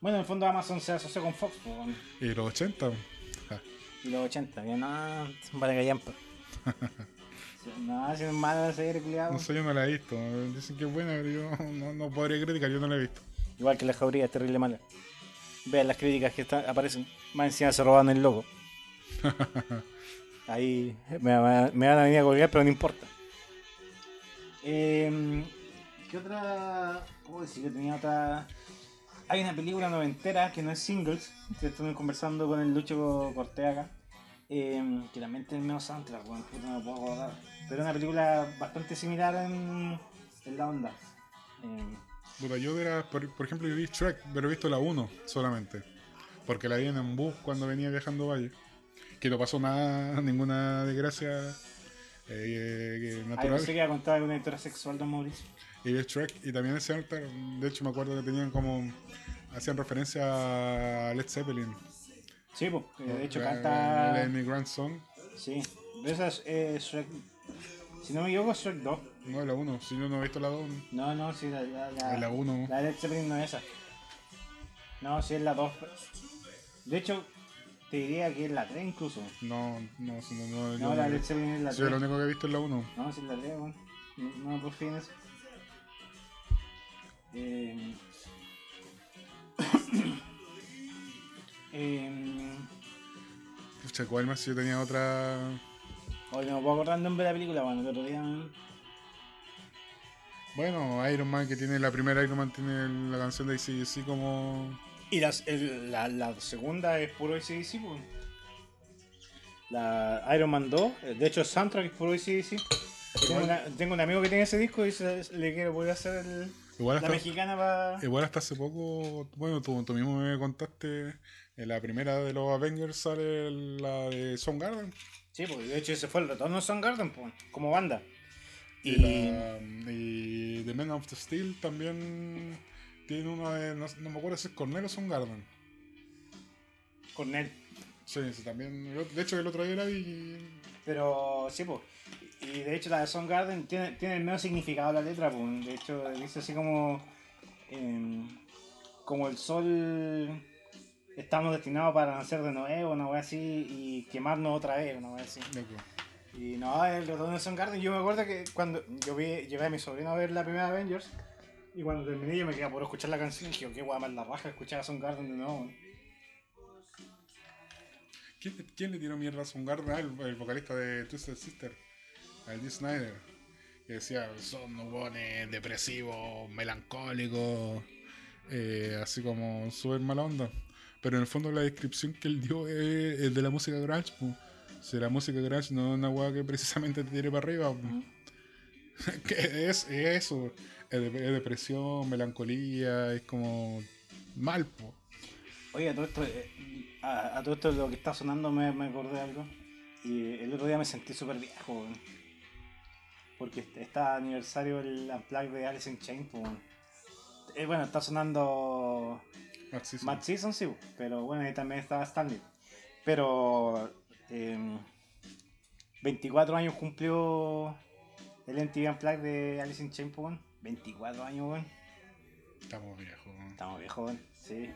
Bueno, en el fondo Amazon se asoció con Fox, pues, y los 80. ja. Y los 80, que nada, vale gallampa. No, si es mala la serie, culiado. No sé, yo no la he visto. Dicen que es buena, pero yo no, no podría criticar, yo no la he visto. Igual que la jauría, es terrible mala. Vean las críticas que están, aparecen. Más encima se roban el logo. Ahí me, va- me van a venir a colgar, pero no importa. Em, ¿Qué otra? ¿Cómo decir? que tenía otra. Hay una película noventera que no es singles. Que estuve conversando con el Lucho Cortés acá. em, que tiene el mismo soundtrack, bueno, no me puedo acordar. Pero es una película bastante similar en, en la onda. Em, yo de la- por, ejemplo, yo vi Shrek, pero he visto la 1 solamente. Porque la vi en un bus cuando venía viajando Valle. Que no pasó nada, ninguna desgracia eh, eh, Ay, natural. pensé que iba a contar alguna historia sexual de Mauricio. Y vi Shrek y también ese soundtrack, de hecho me acuerdo que tenían como hacían referencia a Led Zeppelin. Sí, pues, de hecho canta. El Emigrant Song, Sí, esa es eh, Shrek. Si no me equivoco, es Shrek 2. no la 1, si yo no he visto la 2, No, no, sí, la, la, la, la 1. la Led Zeppelin no es esa. No, sí es la 2. De hecho, te diría que es la 3 incluso. No, no, no, no, yo No, no la la Led Zeppelin es la Sí, lo 3. único que he visto es la 1. No, sí es la 3, weón. No, no por fin eso. Eh... eh... Pucha, ¿cuál más? Yo tenía otra. Oye, no puedo acordar el nombre de la película, bueno, el otro día. Bueno, Iron Man, que tiene la primera Iron Man, tiene la canción de ACDC como. Y las- el- la, la segunda es puro ACDC, pues. La Iron Man 2, eh, de hecho el soundtrack es puro ACDC. Tengo, una- tengo un amigo que tiene ese disco y se- le quiero voy a hacer el- Igual la mexicana para... igual hasta hace poco, bueno, tú, tú mismo me contaste, en la primera de los Avengers sale la de Soundgarden. Sí, pues de hecho ese fue el retorno de Soundgarden, pues, como banda. Y, Y, la, y The Men of the Steel también tiene una de, no, no me acuerdo si es Cornell o Soundgarden. Cornell. Sí, sí, también. de hecho, el otro día la vi y Pero sí, pues. Y de hecho la de Soundgarden tiene, tiene el mismo significado la letra, pues. De hecho dice así como... em, como el sol... Estamos destinados para nacer de nuevo, una wea así, y quemarnos otra vez, una wea así. loco. Y no, el retorno de Soundgarden, yo me acuerdo que cuando yo vi, llevé a mi sobrino a ver la primera Avengers, y cuando terminé yo me quedé por escuchar la canción y dije, "Oh, qué guay más la raja escuchar a Soundgarden de nuevo. weón". ¿Quién, quién le tiró mierda a Soundgarden? Ah, el, el vocalista de Twisted Sister, al Dee Snyder. Que decía, son hueones depresivos, melancólicos, eh, así como súper mala onda. Pero en el fondo la descripción que él dio es, es de la música grunge. po. Si la música grunge no es una hueá que precisamente te tire para arriba. es, es eso. Es, de- es depresión, melancolía, es como mal. Po. Oye, a todo esto, eh, a, a todo esto lo que está sonando me, me acordé de algo. Y el otro día me sentí súper viejo, weón. Porque est- está aniversario el Unplugged de Alice in Chains, pues. Eh, bueno, está sonando Matt Season. Matt Season, sí, pero bueno, ahí también estaba Stanley. Pero em, 24 años cumplió el MTV Unplugged de Alice in Chains, pues. 24 años, weón. Estamos viejos. ¿no? Estamos viejos, weón. Sí.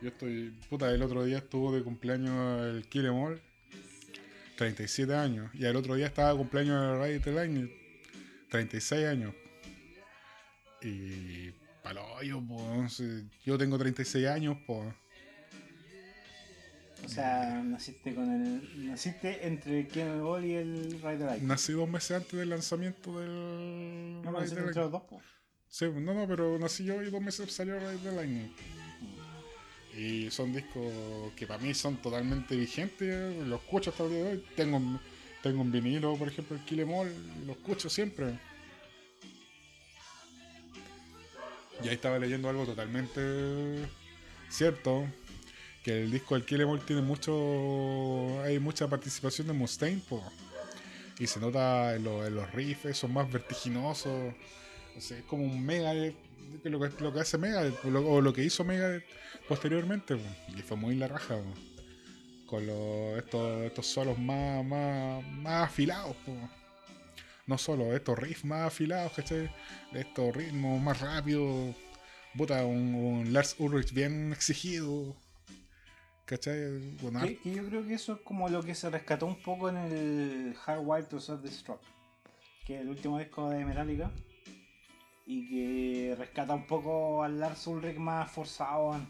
Yo estoy. Puta, el otro día estuvo de cumpleaños el Kill Em All, 37 años. Y el otro día estaba de cumpleaños el the Lightning, 36 años. Y. Palo, yo, pues. Yo tengo 36 años, pues. O sea, naciste con el. Naciste entre el Game Ball y el Ride the Lightning. Nací dos meses antes del lanzamiento del. No, naciste the entre los dos, po. Sí, no, no, pero nací yo y dos meses salió Ride the Lightning. Y son discos que para mí son totalmente vigentes, los escucho hasta el día de hoy. Tengo, un- tengo un vinilo, por ejemplo, el Em y lo escucho siempre. Y ahí estaba leyendo algo totalmente cierto, que el disco del Kill Em All tiene mucho, hay mucha participación de Mustaine, po. y se nota en, lo- en los riffs, son más vertiginosos. O sea, es como un mega lo, que, lo que hace Mega o lo que hizo Mega posteriormente po. y fue muy la raja po. con los, estos, estos solos más, más, más afilados po. no solo estos riffs más afilados ¿cachai? estos ritmos más rápidos puta un Lars Ulrich bien exigido ¿cachai? Bueno, Que, que yo creo que eso es como lo que se rescató un poco en el Hardwired to Self-Destruct, que es el último disco de Metallica, y que rescata un poco al Lars Ulrich más forzado,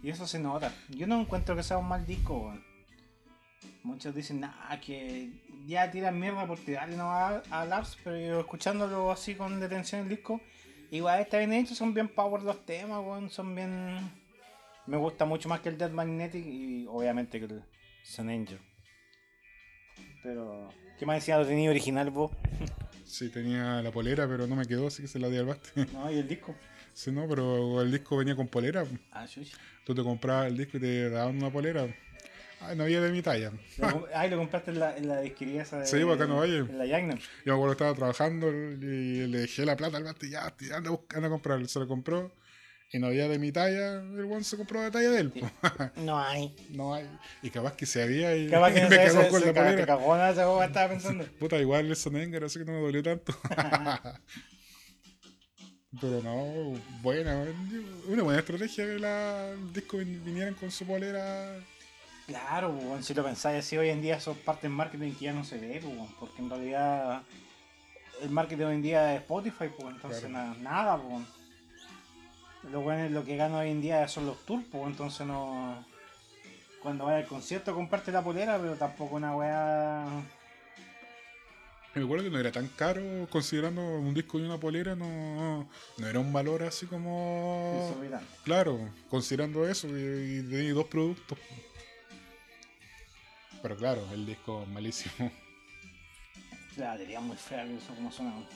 y eso se nota. Yo no encuentro que sea un mal disco. Muchos dicen, nah, que ya tiran mierda por tirarle no a, a Lars, pero yo escuchándolo así con detención el disco, igual está bien hecho, son bien power los temas, son bien... Me gusta mucho más que el Dead Magnetic y obviamente que el Sun Angel. Pero, ¿qué más decía? ¿Lo tenía original vos? Sí, tenía la polera, pero no me quedó, así que se la di al baste. No, y el disco. sí, no, pero el disco venía con polera. Ah, chucha. Tú te comprabas el disco y te daban una polera. Ay, no había de mi talla. Lo Ay, lo compraste en la, en la disquería esa de... Sí, pues acá no hay. En la Yagna. Yo me acuerdo estaba trabajando y le dejé la plata al baste y ya, anda, anda a comprarlo. Se lo compró y no había de mi talla. El one se compró de talla de él. No hay. no hay. Y capaz que se había y Capaz que me no se, cagó con se la te polera. cagó nada, estaba pensando. Puta, igual el Sonenger, así que no me dolió tanto. Pero no, buena, una buena estrategia que la, el disco vin- vinieran con su polera. Claro, si lo pensáis así, hoy en día son partes del marketing que ya no se ve, porque en realidad el marketing hoy en día es Spotify, pues, entonces Claro. nada, pues. Lo bueno es lo que gana hoy en día son los tours, pues, entonces no. Cuando vaya al concierto comparte la polera, pero tampoco una weá. Me acuerdo que no era tan caro, considerando un disco y una polera, no, no era un valor así como. Claro, considerando eso y, dos productos. Pero claro, el disco malísimo. La batería muy fea, que eso como weón.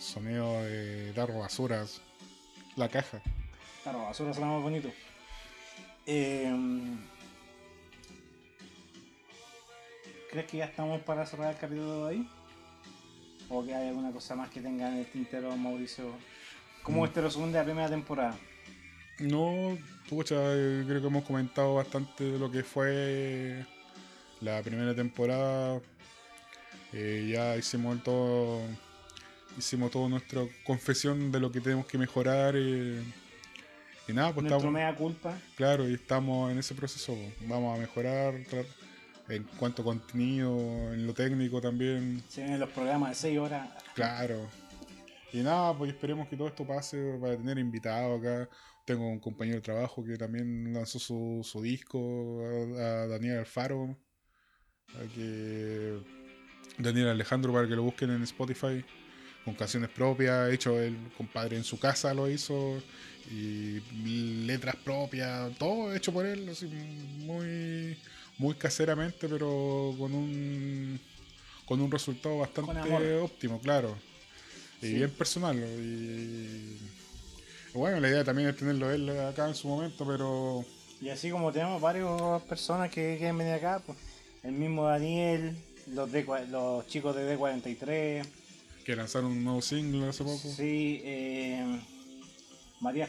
Sonido de tarro basuras. La caja. Claro, basura suena más bonito. Eh, ¿Crees que ya estamos para cerrar el capítulo de hoy? ¿O que hay alguna cosa más que tenga en el tintero, Mauricio? ¿Cómo Mm. este resumen de la primera temporada? No, pucha, eh, creo que hemos comentado bastante de lo que fue la primera temporada. Eh, ya hicimos todo, hicimos toda nuestra confesión de lo que tenemos que mejorar. eh, y nada, pues Nuestro estamos, mea culpa. claro, y estamos en ese proceso. pues. Vamos a mejorar en cuanto a contenido, en lo técnico también. Se vienen los programas de 6 horas. Claro. Y nada, pues esperemos que todo esto pase para tener invitados acá. Tengo un compañero de trabajo que también lanzó su, su disco, a, a Daniel Alfaro. A que Daniel Alejandro para que lo busquen en Spotify. Con canciones propias, hecho el compadre en su casa lo hizo. Y letras propias, todo hecho por él, así muy, muy caseramente, pero con un con un resultado bastante óptimo, claro. Y Sí. bien personal. Y bueno, la idea también es tenerlo él acá en su momento, pero Y así como tenemos varias personas que quieren venir acá, pues, el mismo Daniel, los, de, los chicos de D43, que lanzaron un nuevo single hace poco. Sí, eh,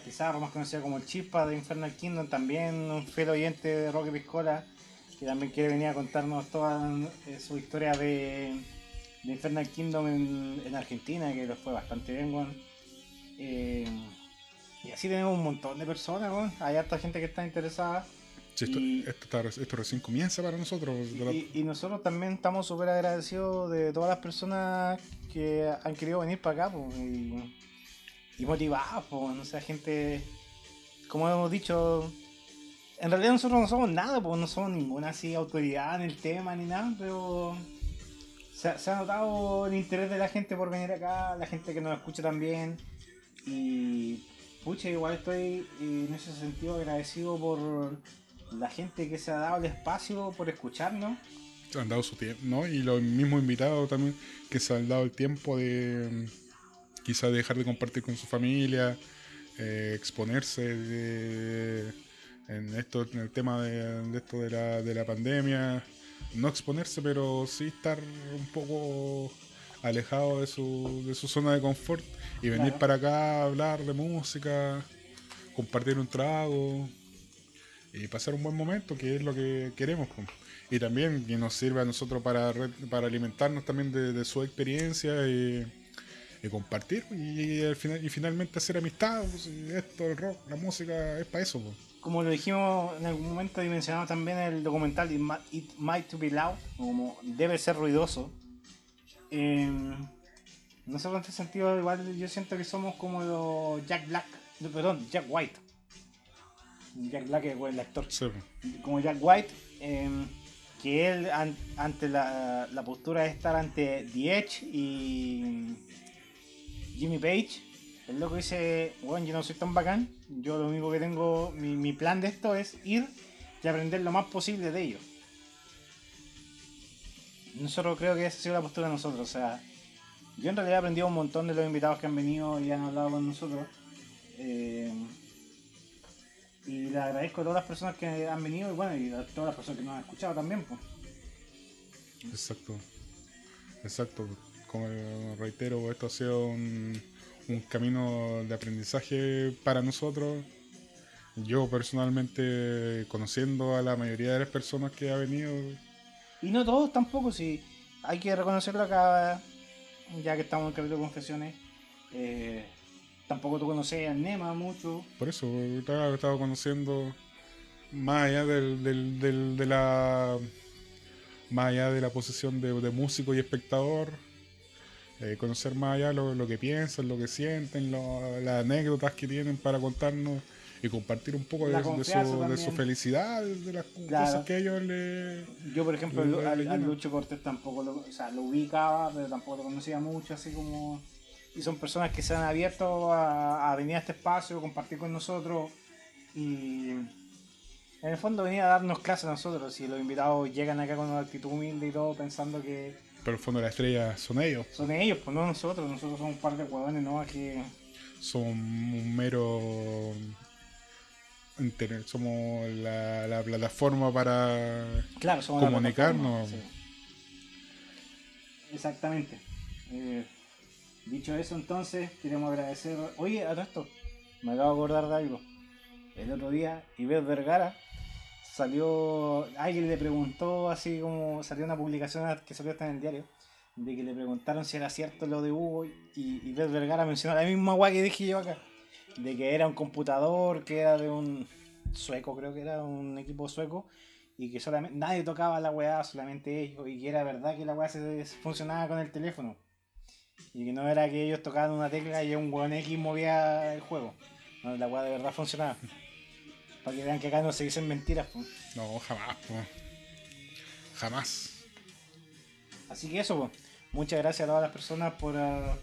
Pizarro, más conocida como el Chispa de Infernal Kingdom, también un fiel oyente de Roque Piscola, que también quiere venir a contarnos toda eh, su historia de, Infernal Kingdom en, en Argentina, que les fue bastante bien, weón. Eh, y así tenemos un montón de personas, weón. Hay harta gente que está interesada. Sí, esto, Y- esto, está re- esto recién comienza para nosotros. Y, y nosotros también estamos súper agradecidos de todas las personas que han querido venir para acá pues, y, y motivados. Pues, o sea, gente, como hemos dicho, En realidad nosotros no somos nada, pues no somos ninguna así autoridad en el tema ni nada, pero se, ha- se ha notado el interés de la gente por venir acá, la gente que nos escucha también. Y pucha, igual estoy en ese sentido agradecido por la gente que se ha dado el espacio por escucharnos. han dado su tiempo, ¿no? Y los mismos invitados también que se han dado el tiempo de mm, quizás dejar de compartir con su familia, eh, exponerse de- en esto, en el tema de, de esto de la, de la pandemia, no exponerse, pero sí estar un poco alejado de su, de su zona de confort y venir Claro. para acá a hablar de música, compartir un trago y pasar un buen momento, que es lo que queremos. Y también que nos sirve a nosotros para, para alimentarnos también de, su experiencia y, y compartir y, al final, y finalmente hacer amistad. pues, esto, el rock, la música, es para eso. Como lo dijimos en algún momento y mencionamos también el documental It, Might to Be Loud, como debe ser ruidoso. Eh, nosotros en este sentido igual yo siento que somos como los Jack Black, no, perdón, Jack White. Jack Black es el actor. Sí. Como Jack White, eh, que él an- ante la, la postura de estar ante The Edge y Jimmy Page, el loco dice, bueno, yo no soy tan bacán, yo lo único que tengo, mi, mi plan de esto es ir y aprender lo más posible de ellos. Nosotros creo que esa ha sido la postura de nosotros, o sea, yo en realidad he aprendido un montón de los invitados que han venido y han hablado con nosotros. Eh, y le agradezco a todas las personas que han venido y bueno, y a todas las personas que nos han escuchado también. Pues. Exacto. Exacto. Como reitero, esto ha sido un, un camino de aprendizaje para nosotros. Yo personalmente, conociendo a la mayoría de las personas que ha venido, Y no todos tampoco, si hay que reconocerlo acá, ya que estamos en el capítulo de confesiones. eh, tampoco tú conoces a Nema mucho. por eso estaba, estaba conociendo más allá del, del- del- de la más allá de la posición de, de músico y espectador eh, conocer más allá lo, lo que piensan lo que sienten lo- las anécdotas que tienen para contarnos y compartir un poco de, de su, de su felicidad de las Claro. cosas que ellos le Yo, por ejemplo, lo al lleno. Lucho Cortés tampoco lo, o sea, lo ubicaba, pero tampoco lo conocía mucho, así como... Y son personas que se han abierto a, a venir a este espacio, compartir con nosotros y... En el fondo venir a darnos clases a nosotros, y los invitados llegan acá con una actitud humilde y todo, pensando que pero el fondo de la estrella son ellos son ellos, pues no nosotros, nosotros somos un par de huevones, ¿no? Que son un mero internet, somos la, la plataforma para Claro, somos la Comunicarnos. plataforma, sí. Exactamente. Eh, dicho eso, entonces, queremos agradecer. Oye, a todo esto, me acabo de acordar de algo. El otro día, Iber Vergara salió. Alguien le preguntó, así como salió una publicación que salió hasta en el diario, de que le preguntaron si era cierto lo de Hugo. Y Iber Vergara mencionó la misma guay que dije yo acá: de que era un computador, que era de un sueco, creo que era un equipo sueco y que solamente nadie tocaba la weá, solamente ellos, y que era verdad que la weá se, funcionaba con el teléfono. Y que no era que ellos tocaban una tecla y un weón X movía el juego. No, la weá de verdad funcionaba. Para que vean que acá no se dicen mentiras. pues. No, jamás, po. Jamás. Así que eso, pues. muchas gracias a todas las personas por ah,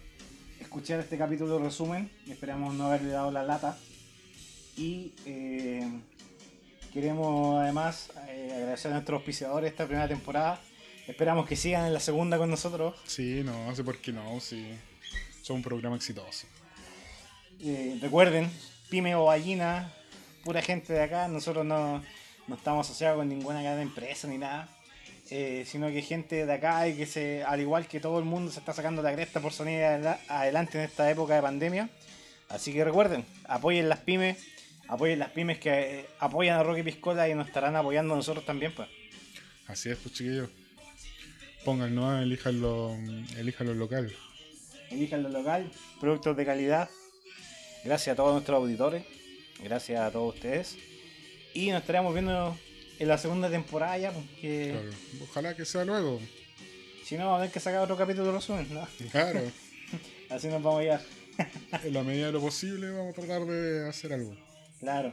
escuchar este capítulo de resumen. Esperamos no haberle dado la lata. Y eh, queremos además eh, agradecer a nuestros auspiciadores esta primera temporada. Esperamos que sigan en la segunda con nosotros. Sí, no, no sé por qué no, sí. Son un programa exitoso. Eh, recuerden, pyme o gallina, pura gente de acá. Nosotros no, no estamos asociados con ninguna gran empresa ni nada. eh, sino que gente de acá y que se, al igual que todo el mundo, se está sacando la cresta por salir adela- adelante en esta época de pandemia. Así que recuerden, apoyen las pymes, apoyen las pymes que eh, apoyan a Rocky Piscola y nos estarán apoyando a nosotros también, pues. Así es, pues chiquillos. Pónganlo, elíjanlo, elíjanlo local. Elijan lo local, productos de calidad. Gracias a todos nuestros auditores, gracias a todos ustedes. Y nos estaremos viendo en la segunda temporada ya, porque Claro. Ojalá que sea luego. si no, vamos a tener que sacar otro capítulo de resumen, ¿no? Claro. Así nos vamos a ir. en la medida de lo posible vamos a tratar de hacer algo. Claro.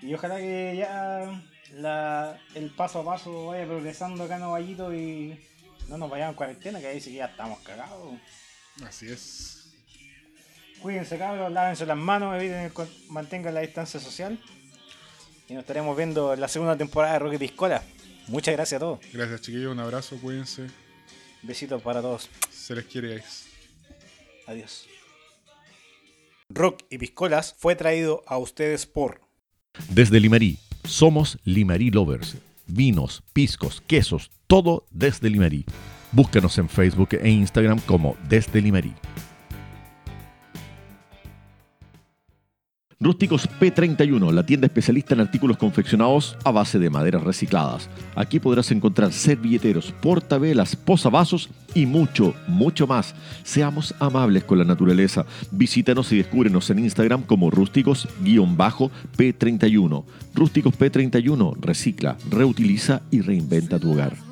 Y ojalá que ya la, el paso a paso vaya progresando acá en Ovallito y no nos vayamos en cuarentena, que ahí sí que ya estamos cagados. Así es. Cuídense cabros, lávense las manos, eviten el con- mantengan la distancia social. Y nos estaremos viendo en la segunda temporada de Rocket Piscola. Muchas gracias a todos. Gracias, chiquillos. Un abrazo. Cuídense. Besitos para todos. Se les quiere, guys. Adiós. Rock y Piscolas fue traído a ustedes por Desde Limarí, somos Limarí Lovers. Vinos, piscos, quesos, todo desde Limarí. Búscanos en Facebook e Instagram como Desde Limarí. Rústicos P31, la tienda especialista en artículos confeccionados a base de maderas recicladas. Aquí podrás encontrar servilleteros, portavelas, posavasos y mucho, mucho más. Seamos amables con la naturaleza. Visítanos y descúbrenos en Instagram como rústicos-p31. Rústicos P31, recicla, reutiliza y reinventa tu hogar.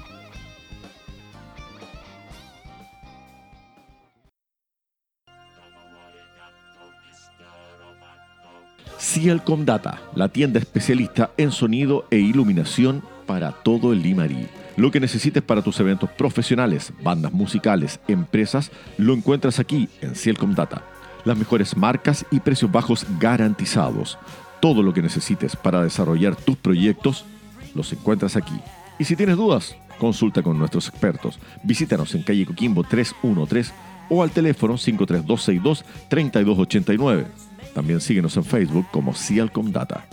Cielcom Data, la tienda especialista en sonido e iluminación para todo el Limarí. Lo que necesites para tus eventos profesionales, bandas musicales, empresas, lo encuentras aquí en Cielcom Data. Las mejores marcas y precios bajos garantizados. Todo lo que necesites para desarrollar tus proyectos, los encuentras aquí. Y si tienes dudas, consulta con nuestros expertos. Visítanos en calle Coquimbo 313 o al teléfono 53262-3289. También síguenos en Facebook como Cialcom Data.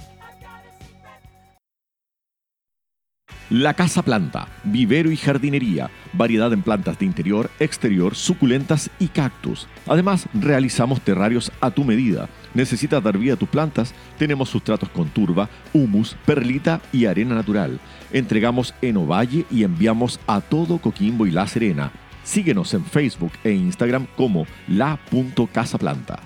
La Casa Planta, vivero y jardinería, variedad en plantas de interior, exterior, suculentas y cactus. Además, realizamos terrarios a tu medida. ¿Necesitas dar vida a tus plantas? Tenemos sustratos con turba, humus, perlita y arena natural. Entregamos en Ovalle y enviamos a todo Coquimbo y La Serena. Síguenos en Facebook e Instagram como la.casaplanta.